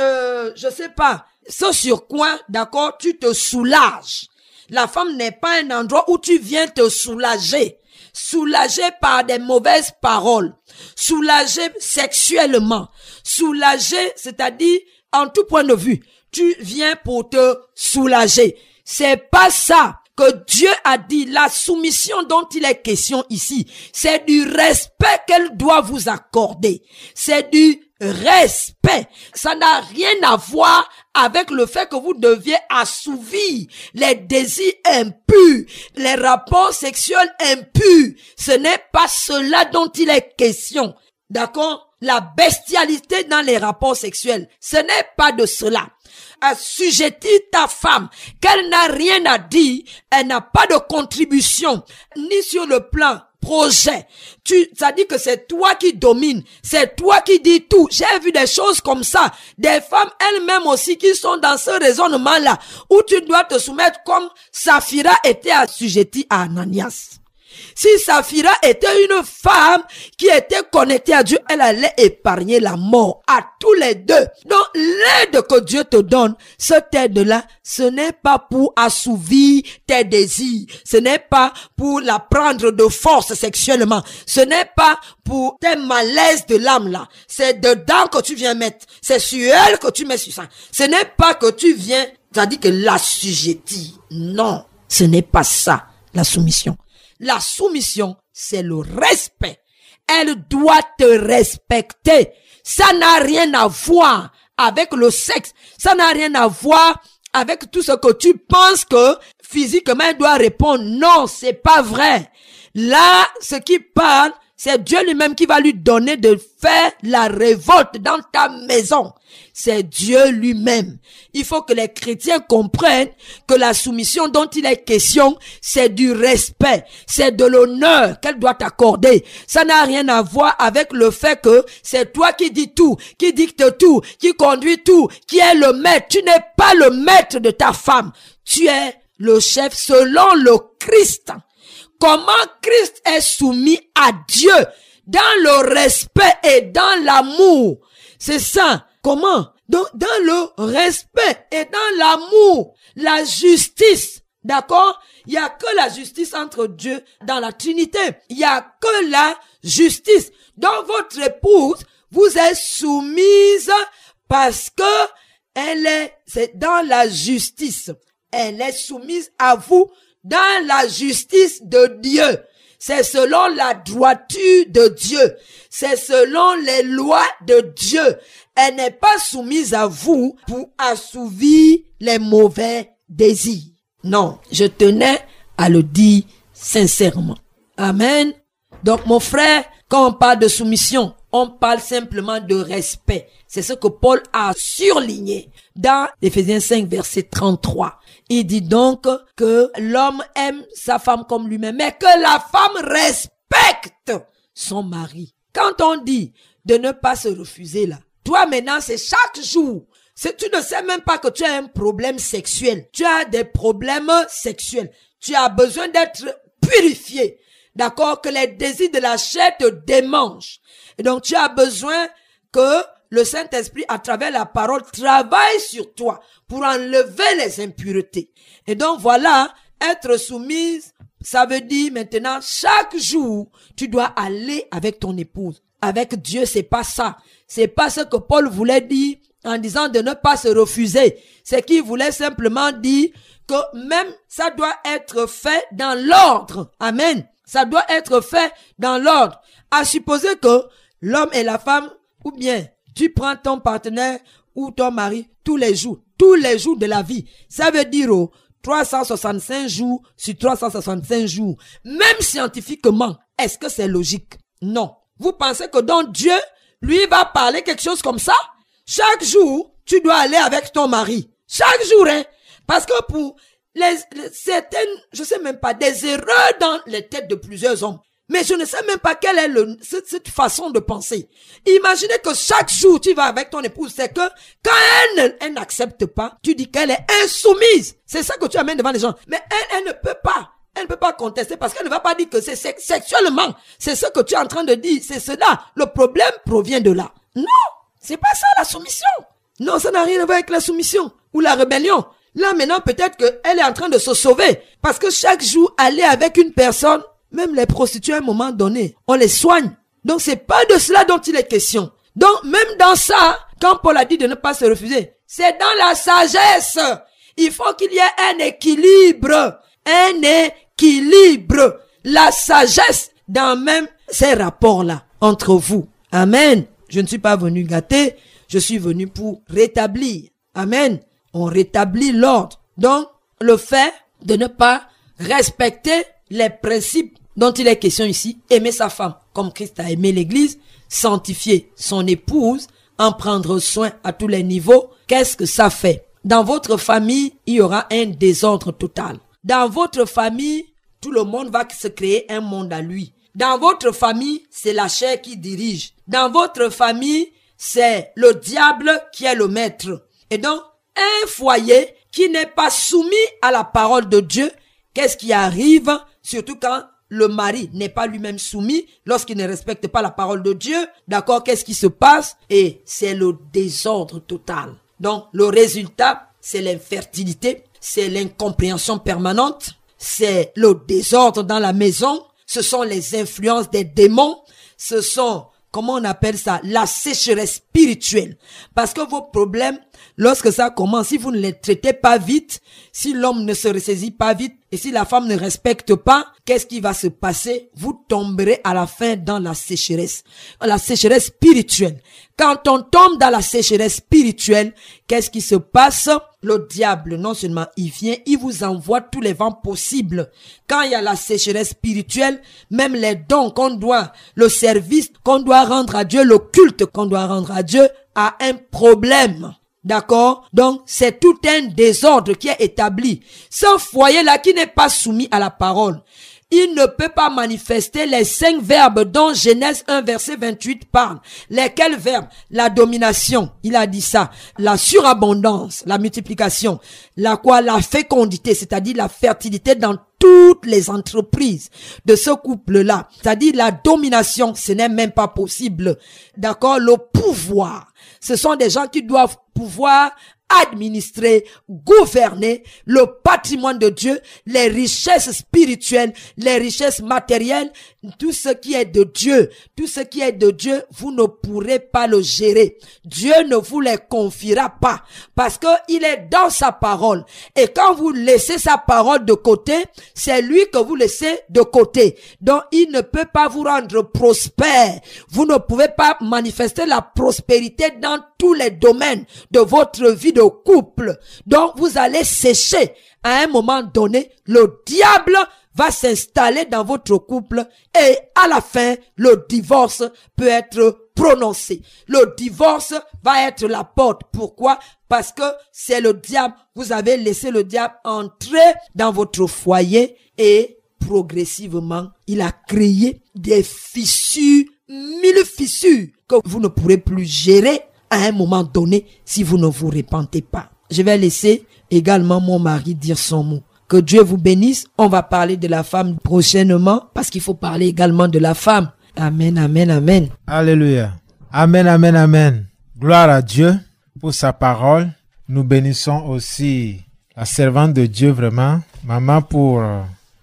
euh, je sais pas, ce sur quoi, d'accord, tu te soulages. La femme n'est pas un endroit où tu viens te soulager. Soulager par des mauvaises paroles. Soulager sexuellement. Soulager, c'est-à-dire, en tout point de vue tu viens pour te soulager. C'est pas ça que Dieu a dit. La soumission dont il est question ici, c'est du respect qu'elle doit vous accorder. C'est du respect. Ça n'a rien à voir avec le fait que vous deviez assouvir les désirs impurs, les rapports sexuels impurs. Ce n'est pas cela dont il est question. D'accord? La bestialité dans les rapports sexuels, ce n'est pas de cela assujettir ta femme, qu'elle n'a rien à dire, elle n'a pas de contribution, ni sur le plan projet. Tu, ça dit que c'est toi qui domines, c'est toi qui dis tout. J'ai vu des choses comme ça, des femmes elles-mêmes aussi qui sont dans ce raisonnement-là, où tu dois te soumettre comme Saphira était assujettie à Ananias. Si Saphira était une femme qui était connectée à Dieu, elle allait épargner la mort à tous les deux. Donc l'aide que Dieu te donne, cette aide-là, ce n'est pas pour assouvir tes désirs. Ce n'est pas pour la prendre de force sexuellement. Ce n'est pas pour tes malaises de l'âme là. C'est dedans que tu viens mettre. C'est sur elle que tu mets sur ça. Ce n'est pas que tu viens, c'est-à-dire que l'assujettir. Non, ce n'est pas ça, la soumission. La soumission, c'est le respect. Elle doit te respecter. Ça n'a rien à voir avec le sexe. Ça n'a rien à voir avec tout ce que tu penses que physiquement elle doit répondre. Non, c'est pas vrai. Là, ce qui parle, c'est Dieu lui-même qui va lui donner de faire la révolte dans ta maison. C'est Dieu lui-même. Il faut que les chrétiens comprennent que la soumission dont il est question, c'est du respect, c'est de l'honneur qu'elle doit t'accorder. Ça n'a rien à voir avec le fait que c'est toi qui dis tout, qui dicte tout, qui conduit tout, qui est le maître. Tu n'es pas le maître de ta femme. Tu es le chef selon le Christ comment Christ est soumis à Dieu dans le respect et dans l'amour? C'est ça. Comment? Dans le respect et dans l'amour, la justice. D'accord? Il y a que la justice entre Dieu dans la Trinité. Il y a que la justice. Donc, votre épouse vous est soumise parce que elle est, c'est dans la justice. Elle est soumise à vous dans la justice de Dieu. C'est selon la droiture de Dieu. C'est selon les lois de Dieu. Elle n'est pas soumise à vous pour assouvir les mauvais désirs. Non, je tenais à le dire sincèrement. Amen. Donc mon frère, quand on parle de soumission, On parle simplement de respect. C'est ce que Paul a surligné dans Ephésiens 5, verset 33. Il dit donc que l'homme aime sa femme comme lui-même, mais que la femme respecte son mari. Quand on dit de ne pas se refuser là, toi maintenant c'est chaque jour. Tu ne sais même pas que tu as un problème sexuel, tu as des problèmes sexuels, tu as besoin d'être purifié. D'accord? Que les désirs de la chair te démangent. Et donc tu as besoin que le Saint-Esprit, à travers la parole, travaille sur toi pour enlever les impuretés. Et donc voilà, être soumise, ça veut dire maintenant, chaque jour, tu dois aller avec ton épouse. Avec Dieu, c'est pas ça. C'est pas ce que Paul voulait dire en disant de ne pas se refuser. C'est qu'il voulait simplement dire que même ça doit être fait dans l'ordre. Amen. Ça doit être fait dans l'ordre. À supposer que l'homme et la femme, ou bien tu prends ton partenaire ou ton mari tous les jours, tous les jours de la vie. Ça veut dire oh, 365 jours sur 365 jours. Même scientifiquement, est-ce que c'est logique? Non. Vous pensez que donc Dieu, lui, va parler quelque chose comme ça? Chaque jour, tu dois aller avec ton mari. Chaque jour, hein Parce que pour les, certaines, je sais même pas, des erreurs dans les têtes de plusieurs hommes. Mais je ne sais même pas quelle est le, cette, façon de penser. Imaginez que chaque jour tu vas avec ton épouse, c'est que quand elle, n'accepte pas, tu dis qu'elle est insoumise. C'est ça que tu amènes devant les gens. Mais elle, elle ne peut pas. Elle ne peut pas contester parce qu'elle ne va pas dire que c'est sexuellement. C'est ce que tu es en train de dire. C'est cela. Le problème provient de là. Non. C'est pas ça la soumission. Non, ça n'a rien à voir avec la soumission ou la rébellion. Là, maintenant, peut-être qu'elle est en train de se sauver. Parce que chaque jour, aller avec une personne, même les prostituées, à un moment donné, on les soigne. Donc c'est pas de cela dont il est question. Donc même dans ça, quand Paul a dit de ne pas se refuser, c'est dans la sagesse. Il faut qu'il y ait un équilibre. Un équilibre. La sagesse dans même ces rapports-là entre vous. Amen. Je ne suis pas venu gâter, je suis venu pour rétablir. Amen. On rétablit l'ordre. Donc, le fait de ne pas respecter les principes dont il est question ici, aimer sa femme comme Christ a aimé l'église, sanctifier son épouse, en prendre soin à tous les niveaux, qu'est-ce que ça fait? Dans votre famille, il y aura un désordre total. Dans votre famille, tout le monde va se créer un monde à lui. Dans votre famille, c'est la chair qui dirige. Dans votre famille, c'est le diable qui est le maître. Et donc, un foyer qui n'est pas soumis à la parole de Dieu, qu'est-ce qui arrive? Surtout quand le mari n'est pas lui-même soumis, lorsqu'il ne respecte pas la parole de Dieu, d'accord, qu'est-ce qui se passe? Et c'est le désordre total. Donc, le résultat, c'est l'infertilité, c'est l'incompréhension permanente, c'est le désordre dans la maison, ce sont les influences des démons, ce sont, comment on appelle ça, la sécheresse spirituelle. Parce que vos problèmes Lorsque ça commence, si vous ne les traitez pas vite, si l'homme ne se ressaisit pas vite, et si la femme ne respecte pas, qu'est-ce qui va se passer? Vous tomberez à la fin dans la sécheresse. La sécheresse spirituelle. Quand on tombe dans la sécheresse spirituelle, qu'est-ce qui se passe? Le diable, non seulement il vient, il vous envoie tous les vents possibles. Quand il y a la sécheresse spirituelle, même les dons qu'on doit, le service qu'on doit rendre à Dieu, le culte qu'on doit rendre à Dieu, a un problème. D'accord? Donc, c'est tout un désordre qui est établi. Ce foyer-là qui n'est pas soumis à la parole, il ne peut pas manifester les cinq verbes dont Genèse 1 verset 28 parle. Lesquels verbes? La domination, il a dit ça. La surabondance, la multiplication. La quoi? La fécondité, c'est-à-dire la fertilité dans toutes les entreprises de ce couple-là. C'est-à-dire la domination, ce n'est même pas possible. D'accord? Le pouvoir. Ce sont des gens qui doivent pouvoir administrer, gouverner le patrimoine de Dieu, les richesses spirituelles, les richesses matérielles, tout ce qui est de Dieu, tout ce qui est de Dieu, vous ne pourrez pas le gérer. Dieu ne vous les confiera pas parce que il est dans sa parole. Et quand vous laissez sa parole de côté, c'est lui que vous laissez de côté. Donc il ne peut pas vous rendre prospère. Vous ne pouvez pas manifester la prospérité dans tous les domaines de votre vie de couple. Donc vous allez sécher. À un moment donné, le diable va s'installer dans votre couple et à la fin, le divorce peut être prononcé. Le divorce va être la porte. Pourquoi? Parce que c'est le diable. Vous avez laissé le diable entrer dans votre foyer et progressivement, il a créé des fissures, mille fissures que vous ne pourrez plus gérer à un moment donné si vous ne vous repentez pas. Je vais laisser également mon mari dire son mot. Que Dieu vous bénisse. On va parler de la femme prochainement parce qu'il faut parler également de la femme. Amen, amen, amen. Alléluia. Amen, amen, amen. Gloire à Dieu pour sa parole. Nous bénissons aussi la servante de Dieu vraiment, maman, pour euh,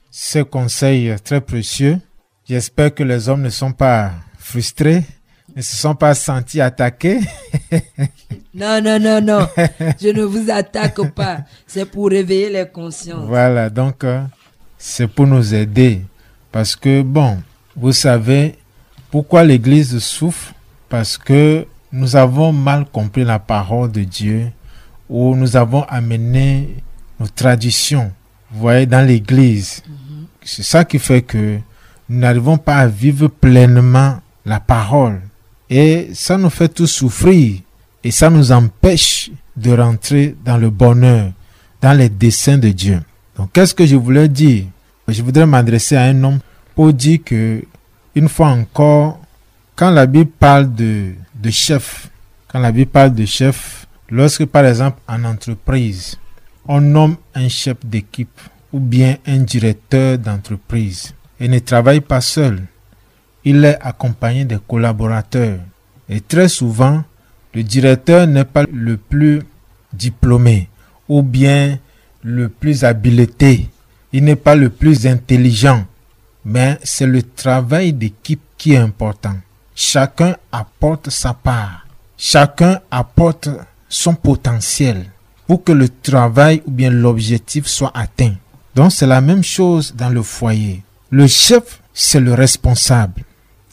ce conseil très précieux. J'espère que les hommes ne sont pas frustrés, ne se sont pas sentis attaqués. non, non, non, non. Je ne vous attaque pas. C'est pour réveiller les consciences. Voilà, donc euh, c'est pour nous aider. Parce que, bon, vous savez pourquoi l'Église souffre? Parce que nous avons mal compris la parole de Dieu ou nous avons amené nos traditions, vous voyez, dans l'Église. Mhm. C'est ça qui fait que nous n'arrivons pas à vivre pleinement la parole. Et ça nous fait tout souffrir. Et ça nous empêche de rentrer dans le bonheur, dans les desseins de Dieu. Donc, qu'est-ce que je voulais dire? Je voudrais m'adresser à un homme pour dire que, une fois encore, quand la Bible parle de, de chef, quand la Bible parle de chef, lorsque par exemple en entreprise, on nomme un chef d'équipe ou bien un directeur d'entreprise et ne travaille pas seul, il est accompagné des collaborateurs. Et très souvent, le directeur n'est pas le plus diplômé ou bien le plus habilité. Il n'est pas le plus intelligent. Mais c'est le travail d'équipe qui est important. Chacun apporte sa part. Chacun apporte son potentiel pour que le travail ou bien l'objectif soit atteint. Donc c'est la même chose dans le foyer. Le chef, c'est le responsable.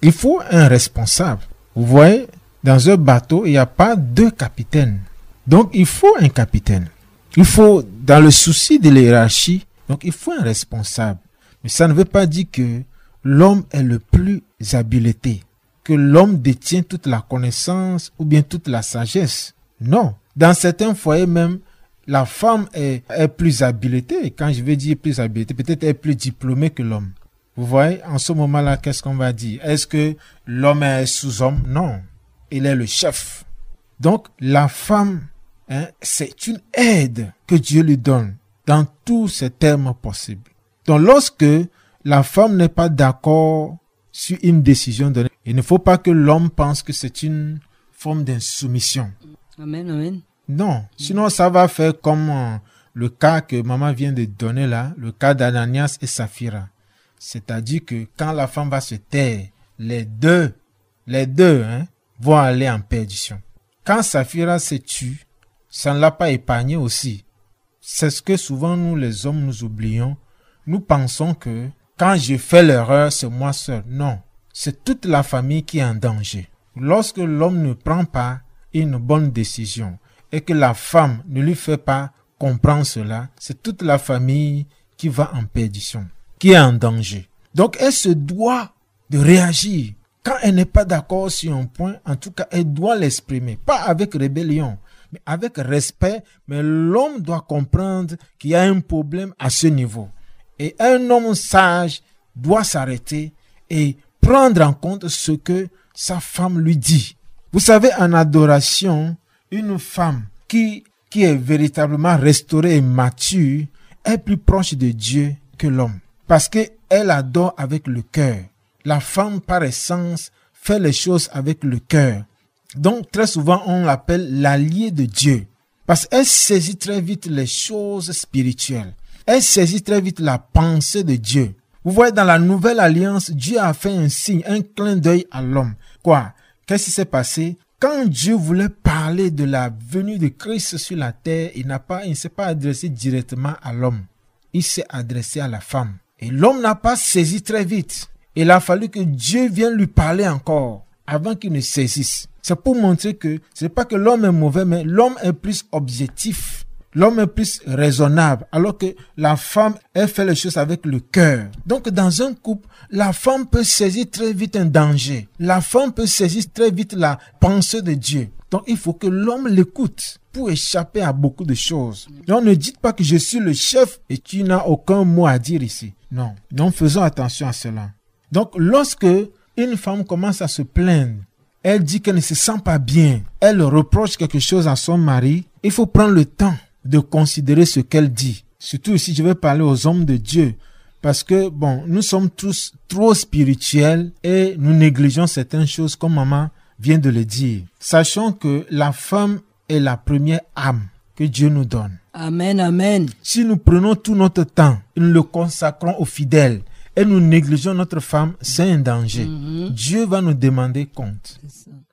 Il faut un responsable. Vous voyez, dans un bateau, il n'y a pas deux capitaines. Donc, il faut un capitaine. Il faut, dans le souci de l'hierarchie, donc il faut un responsable. Mais ça ne veut pas dire que l'homme est le plus habilité, que l'homme détient toute la connaissance ou bien toute la sagesse. Non. Dans certains foyers même, la femme est, plus habilitée. Quand je veux dire plus habilitée, peut-être est plus diplômée que l'homme. Vous voyez, en ce moment-là, qu'est-ce qu'on va dire? Est-ce que l'homme est sous-homme Non, il est le chef. Donc, la femme, hein, c'est une aide que Dieu lui donne dans tous ces termes possibles. Donc, lorsque la femme n'est pas d'accord sur une décision donnée, il ne faut pas que l'homme pense que c'est une forme d'insoumission. Amen, amen. Non, sinon ça va faire comme euh, le cas que maman vient de donner là, le cas d'Ananias et Saphira. C'est-à-dire que quand la femme va se taire, les deux, les deux hein, vont aller en perdition. Quand Saphira se tue, ça ne l'a pas épargné aussi. C'est ce que souvent nous les hommes nous oublions. Nous pensons que quand je fais l'erreur, c'est moi seul. Non, c'est toute la famille qui est en danger. Lorsque l'homme ne prend pas une bonne décision et que la femme ne lui fait pas comprendre cela, c'est toute la famille qui va en perdition qui est en danger. Donc elle se doit de réagir. Quand elle n'est pas d'accord sur un point, en tout cas, elle doit l'exprimer. Pas avec rébellion, mais avec respect. Mais l'homme doit comprendre qu'il y a un problème à ce niveau. Et un homme sage doit s'arrêter et prendre en compte ce que sa femme lui dit. Vous savez, en adoration, une femme qui, qui est véritablement restaurée et mature est plus proche de Dieu que l'homme parce qu'elle adore avec le cœur. La femme, par essence, fait les choses avec le cœur. Donc, très souvent, on l'appelle l'allié de Dieu. Parce qu'elle saisit très vite les choses spirituelles. Elle saisit très vite la pensée de Dieu. Vous voyez, dans la nouvelle alliance, Dieu a fait un signe, un clin d'œil à l'homme. Quoi? Qu'est-ce qui s'est passé? Quand Dieu voulait parler de la venue de Christ sur la terre, il ne s'est pas adressé directement à l'homme. Il s'est adressé à la femme. Et l'homme n'a pas saisi très vite. Il a fallu que Dieu vienne lui parler encore avant qu'il ne saisisse. C'est pour montrer que ce n'est pas que l'homme est mauvais, mais l'homme est plus objectif. L'homme est plus raisonnable, alors que la femme, elle fait les choses avec le cœur. Donc, dans un couple, la femme peut saisir très vite un danger. La femme peut saisir très vite la pensée de Dieu. Donc, il faut que l'homme l'écoute pour échapper à beaucoup de choses. Donc, ne dites pas que je suis le chef et tu n'as aucun mot à dire ici. Non. Donc, faisons attention à cela. Donc, lorsque une femme commence à se plaindre, elle dit qu'elle ne se sent pas bien, elle reproche quelque chose à son mari, il faut prendre le temps de considérer ce qu'elle dit. Surtout si je vais parler aux hommes de Dieu. Parce que, bon, nous sommes tous trop spirituels et nous négligeons certaines choses comme maman vient de le dire. Sachant que la femme est la première âme que Dieu nous donne. Amen, amen. Si nous prenons tout notre temps et nous le consacrons aux fidèles et nous négligeons notre femme, c'est un danger. Mhm. Dieu va nous demander compte.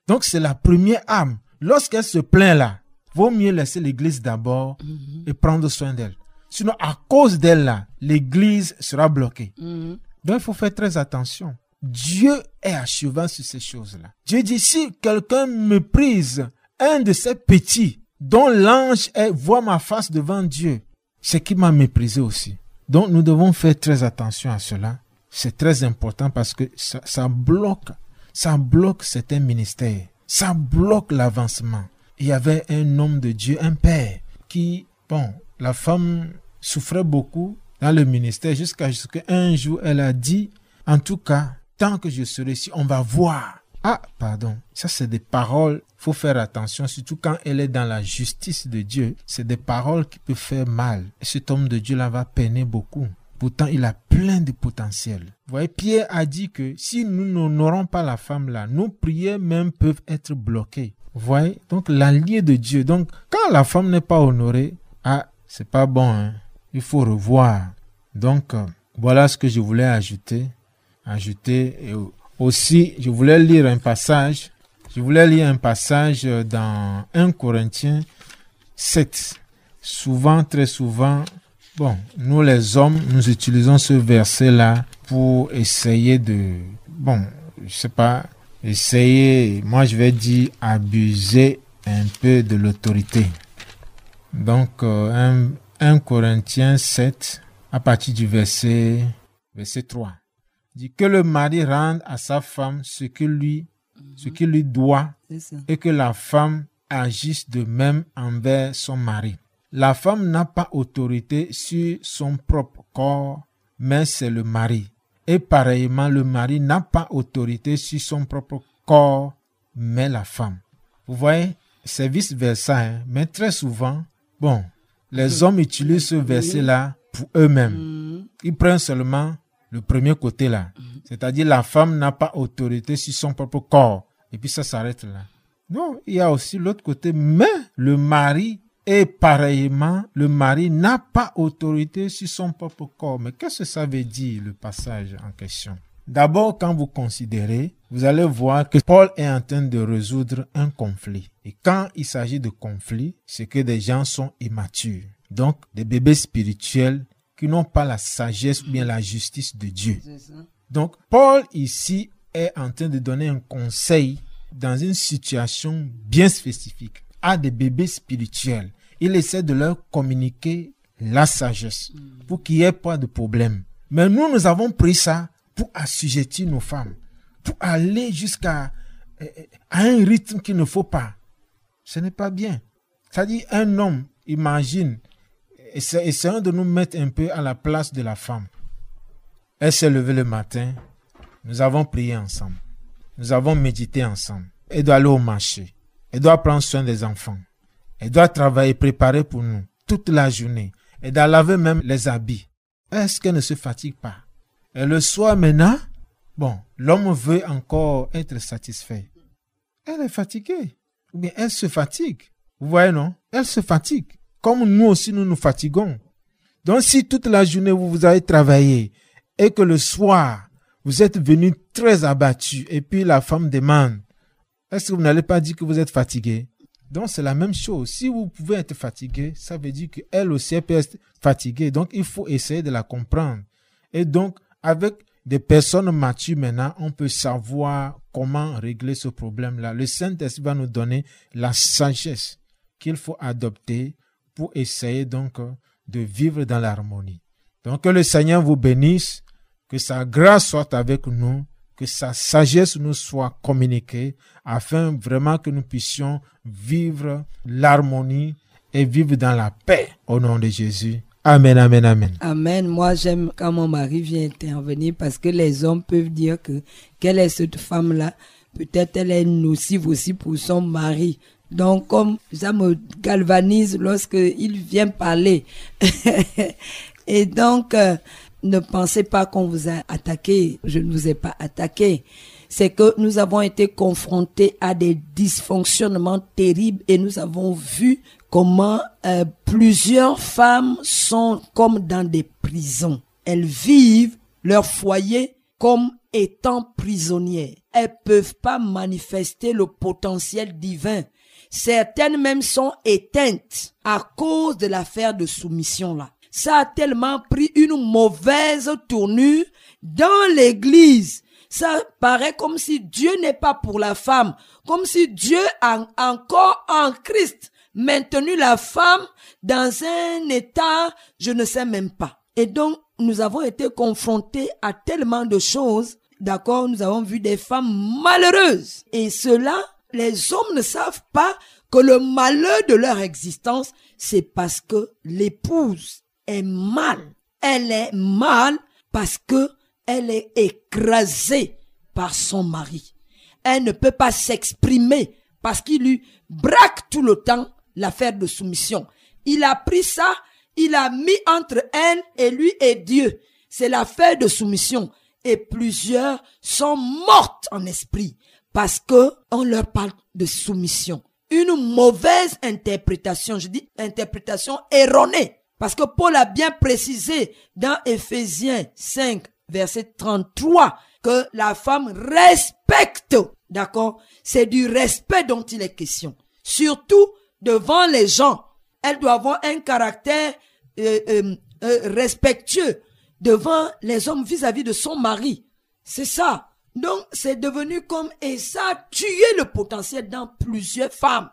Donc c'est la première âme. Lorsqu'elle se plaint là, vaut mieux laisser l'église d'abord Mhm. et prendre soin d'elle. Sinon, à cause d'elle là, l'église sera bloquée. Mhm. Donc il faut faire très attention. Dieu est à cheval sur ces choses-là. Dieu dit, si quelqu'un méprise un de ces petits dont l'ange voit ma face devant Dieu, c'est qui m'a méprisé aussi. Donc nous devons faire très attention à cela. C'est très important parce que ça, ça bloque, ça bloque certains ministères. Ça bloque l'avancement. Il y avait un homme de Dieu, un père, qui, bon, la femme souffrait beaucoup dans le ministère jusqu'à ce qu'un jour elle a dit, en tout cas, tant que je serai ici, on va voir. Ah, pardon. Ça, c'est des paroles. Faut faire attention, surtout quand elle est dans la justice de Dieu. C'est des paroles qui peuvent faire mal. Et cet homme de Dieu-là va peiner beaucoup. Pourtant, il a plein de potentiel. Vous voyez, Pierre a dit que si nous n'honorons pas la femme là, nos prières même peuvent être bloquées. Voyez, donc l'allié de Dieu. Donc, quand la femme n'est pas honorée, ah, c'est pas bon, hein. Il faut revoir. Donc, euh, voilà ce que je voulais ajouter. Ajouter. Et aussi, je voulais lire un passage. Je voulais lire un passage dans 1 Corinthiens 7. Souvent, très souvent, bon, nous les hommes, nous utilisons ce verset-là pour essayer de, bon, je sais pas, essayer, moi je vais dire abuser un peu de l'autorité. Donc, euh, 1, 1 Corinthiens 7, à partir du verset, verset 3, dit que le mari rende à sa femme ce que lui, ce qui lui doit et que la femme agisse de même envers son mari. La femme n'a pas autorité sur son propre corps, mais c'est le mari. Et pareillement, le mari n'a pas autorité sur son propre corps, mais la femme. Vous voyez, c'est vice-versa, hein. mais très souvent, bon, les hommes utilisent ce verset-là pour eux-mêmes. Mhm. Ils prennent seulement le premier côté là. C'est-à-dire la femme n'a pas autorité sur son propre corps. Et puis ça s'arrête là. Non, il y a aussi l'autre côté. Mais le mari est pareillement, le mari n'a pas autorité sur son propre corps. Mais qu'est-ce que ça veut dire le passage en question? D'abord, quand vous considérez, vous allez voir que Paul est en train de résoudre un conflit. Et quand il s'agit de conflit, c'est que des gens sont immatures. Donc, des bébés spirituels qui n'ont pas la sagesse ou bien la justice de Dieu. Donc, Paul ici est en train de donner un conseil dans une situation bien spécifique à des bébés spirituels. Il essaie de leur communiquer la sagesse pour qu'il n'y ait pas de problème. Mais nous, nous avons pris ça pour assujettir nos femmes, pour aller jusqu'à euh, un rythme qu'il ne faut pas. Ce n'est pas bien. C'est-à-dire, un homme, imagine, essa- essayons de nous mettre un peu à la place de la femme. Elle s'est levée le matin. Nous avons prié ensemble. Nous avons médité ensemble. Elle doit aller au marché. Elle doit prendre soin des enfants. Elle doit travailler, préparer pour nous toute la journée. Elle doit laver même les habits. Est-ce qu'elle ne se fatigue pas? Et le soir maintenant, bon, l'homme veut encore être satisfait. Elle est fatiguée. Ou bien elle se fatigue. Vous voyez, non? Elle se fatigue. Comme nous aussi, nous nous fatiguons. Donc si toute la journée vous, vous avez travaillé et que le soir vous êtes venu très abattu et puis la femme demande, est-ce que vous n'allez pas dire que vous êtes fatigué? Donc c'est la même chose. Si vous pouvez être fatigué, ça veut dire qu'elle aussi peut être fatiguée. Donc il faut essayer de la comprendre. Et donc avec des personnes matures maintenant, on peut savoir comment régler ce problème-là. Le Saint-Esprit va nous donner la sagesse qu'il faut adopter pour essayer donc de vivre dans l'harmonie. Donc que le Seigneur vous bénisse, que sa grâce soit avec nous, que sa sagesse nous soit communiquée, afin vraiment que nous puissions vivre l'harmonie et vivre dans la paix au nom de Jésus. Amen, amen, amen. Amen. Moi, j'aime quand mon mari vient intervenir parce que les hommes peuvent dire que quelle est cette femme-là? Peut-être elle est nocive aussi pour son mari. Donc, comme ça me galvanise lorsqu'il vient parler. Et donc, euh, ne pensez pas qu'on vous a attaqué. Je ne vous ai pas attaqué. C'est que nous avons été confrontés à des dysfonctionnements terribles et nous avons vu comment euh, plusieurs femmes sont comme dans des prisons. Elles vivent leur foyer comme étant prisonnières. Elles peuvent pas manifester le potentiel divin. Certaines même sont éteintes à cause de l'affaire de soumission là. Ça a tellement pris une mauvaise tournure dans l'église. Ça paraît comme si Dieu n'est pas pour la femme, comme si Dieu a encore en Christ maintenu la femme dans un état, je ne sais même pas. Et donc, nous avons été confrontés à tellement de choses. D'accord, nous avons vu des femmes malheureuses. Et cela, les hommes ne savent pas que le malheur de leur existence, c'est parce que l'épouse est mal. Elle est mal parce que elle est écrasée par son mari. Elle ne peut pas s'exprimer parce qu'il lui braque tout le temps l'affaire de soumission. Il a pris ça, il a mis entre elle et lui et Dieu. C'est l'affaire de soumission. Et plusieurs sont mortes en esprit parce que on leur parle de soumission. Une mauvaise interprétation, je dis interprétation erronée. Parce que Paul a bien précisé dans Ephésiens 5, verset 33, que la femme respecte. D'accord C'est du respect dont il est question. Surtout devant les gens. Elle doit avoir un caractère euh, euh, euh, respectueux devant les hommes vis-à-vis de son mari. C'est ça. Donc, c'est devenu comme, et ça a tué le potentiel dans plusieurs femmes.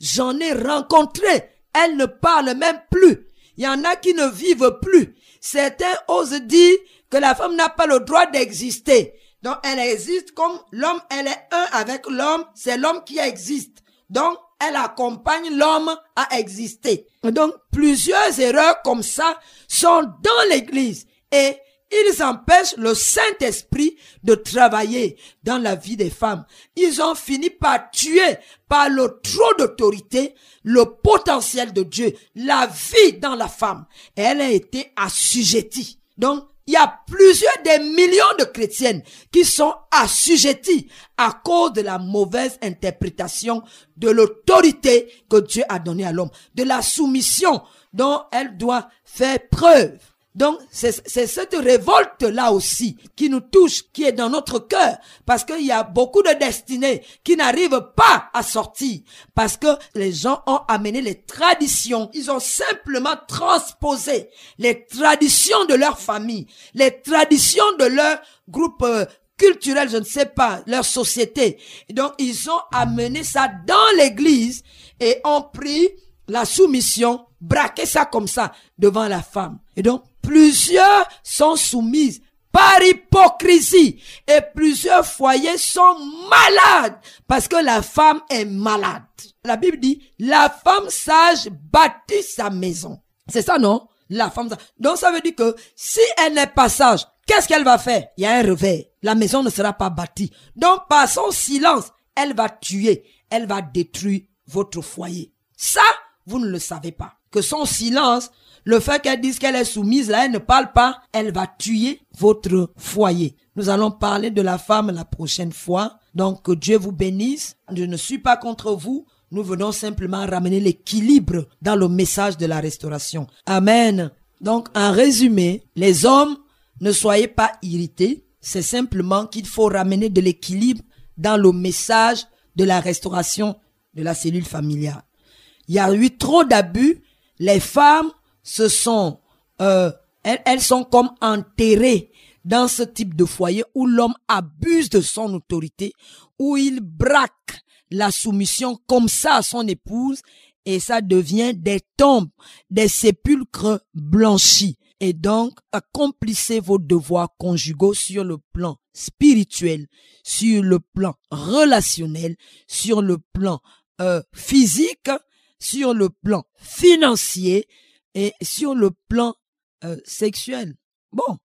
J'en ai rencontré. Elles ne parlent même plus. Il y en a qui ne vivent plus. Certains osent dire que la femme n'a pas le droit d'exister. Donc, elle existe comme l'homme, elle est un avec l'homme, c'est l'homme qui existe. Donc, elle accompagne l'homme à exister. Donc, plusieurs erreurs comme ça sont dans l'église et ils empêchent le Saint-Esprit de travailler dans la vie des femmes. Ils ont fini par tuer par le trop d'autorité le potentiel de Dieu, la vie dans la femme. Elle a été assujettie. Donc, il y a plusieurs des millions de chrétiennes qui sont assujetties à cause de la mauvaise interprétation de l'autorité que Dieu a donnée à l'homme, de la soumission dont elle doit faire preuve. Donc, c'est cette révolte-là aussi qui nous touche, qui est dans notre cœur, parce qu'il y a beaucoup de destinées qui n'arrivent pas à sortir, parce que les gens ont amené les traditions, ils ont simplement transposé les traditions de leur famille, les traditions de leur groupe euh, culturel, je ne sais pas, leur société. Donc, ils ont amené ça dans l'église et ont pris la soumission, braqué ça comme ça devant la femme. Et donc, plusieurs sont soumises par hypocrisie et plusieurs foyers sont malades parce que la femme est malade. La Bible dit, la femme sage bâtit sa maison. C'est ça, non? La femme sage. Donc ça veut dire que si elle n'est pas sage, qu'est-ce qu'elle va faire? Il y a un réveil. La maison ne sera pas bâtie. Donc par son silence, elle va tuer, elle va détruire votre foyer. Ça, vous ne le savez pas. Que son silence le fait qu'elle dise qu'elle est soumise, là, elle ne parle pas, elle va tuer votre foyer. Nous allons parler de la femme la prochaine fois. Donc, que Dieu vous bénisse. Je ne suis pas contre vous. Nous venons simplement ramener l'équilibre dans le message de la restauration. Amen. Donc, en résumé, les hommes, ne soyez pas irrités. C'est simplement qu'il faut ramener de l'équilibre dans le message de la restauration de la cellule familiale. Il y a eu trop d'abus. Les femmes ce sont, euh, elles, elles sont comme enterrées dans ce type de foyer où l'homme abuse de son autorité, où il braque la soumission comme ça à son épouse et ça devient des tombes, des sépulcres blanchis. Et donc, accomplissez vos devoirs conjugaux sur le plan spirituel, sur le plan relationnel, sur le plan euh, physique, sur le plan financier et sur le plan euh, sexuel. Bon,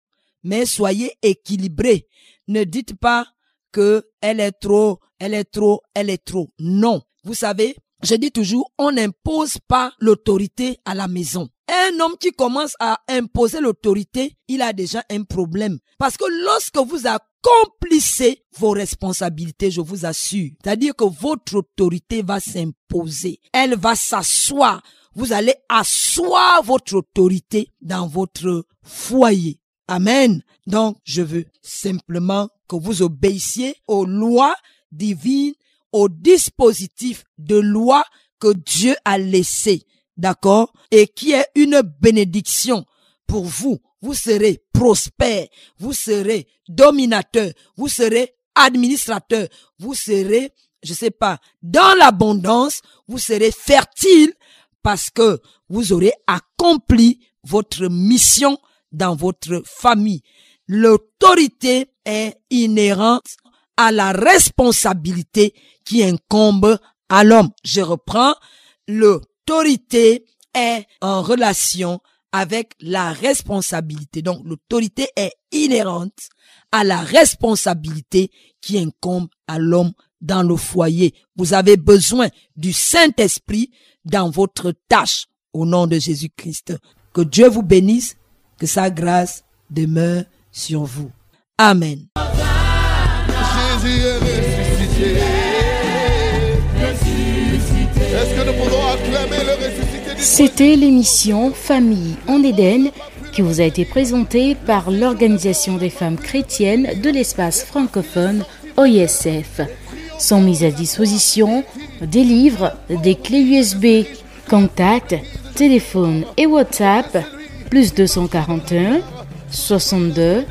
mais soyez équilibrés. Ne dites pas que elle est trop, elle est trop, elle est trop. Non. Vous savez, je dis toujours, on n'impose pas l'autorité à la maison. Un homme qui commence à imposer l'autorité, il a déjà un problème. Parce que lorsque vous accomplissez vos responsabilités, je vous assure, c'est-à-dire que votre autorité va s'imposer. Elle va s'asseoir. Vous allez asseoir votre autorité dans votre foyer. Amen. Donc, je veux simplement que vous obéissiez aux lois divines, aux dispositifs de loi que Dieu a laissés. D'accord? Et qui est une bénédiction pour vous. Vous serez prospère, vous serez dominateur, vous serez administrateur, vous serez, je sais pas, dans l'abondance, vous serez fertile parce que vous aurez accompli votre mission dans votre famille. L'autorité est inhérente à la responsabilité qui incombe à l'homme. Je reprends, l'autorité est en relation avec la responsabilité. Donc l'autorité est inhérente à la responsabilité qui incombe à l'homme dans le foyer. Vous avez besoin du Saint-Esprit dans votre tâche au nom de Jésus-Christ. Que Dieu vous bénisse, que sa grâce demeure sur vous. Amen. C'était l'émission Famille en Éden qui vous a été présentée par l'Organisation des femmes chrétiennes de l'espace francophone OISF. Sont mises à disposition des livres, des clés USB, contacts, téléphone et WhatsApp, plus 241 62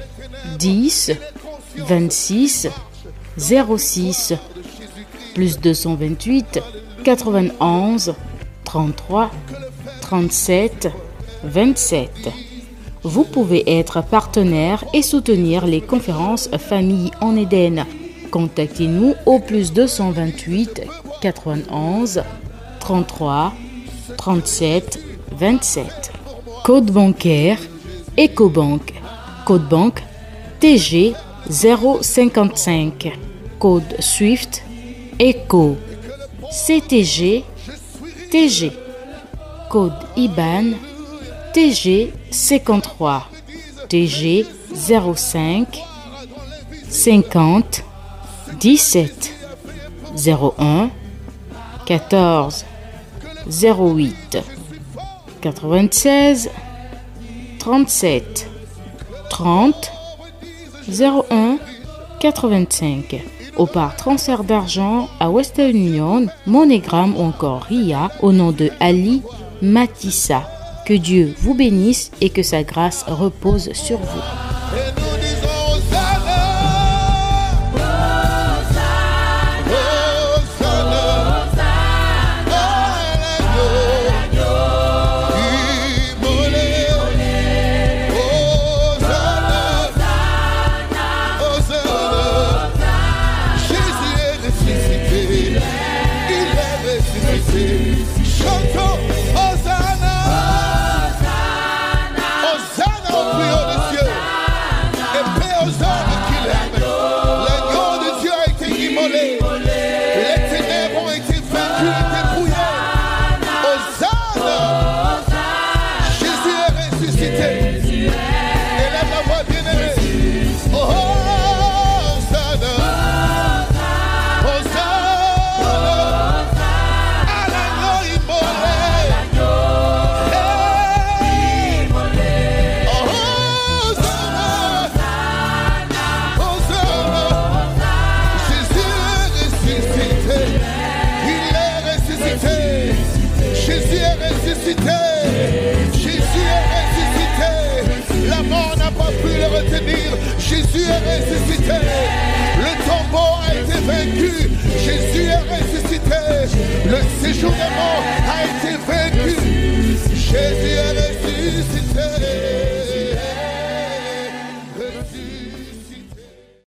10 26 06 plus 228 91 33 37 27. Vous pouvez être partenaire et soutenir les conférences Famille en Éden. Contactez-nous au plus 228 91 33 37 27. Code bancaire EcoBank. Code banque TG 055. Code SWIFT ECO CTG TG. Code IBAN TG 53. TG 05 50 17 01 14 08 96 37 30 01 85 ou par transfert d'argent à Western Union, MoneyGram ou encore RIA au nom de Ali Matissa. Que Dieu vous bénisse et que sa grâce repose sur vous. Le séjour des morts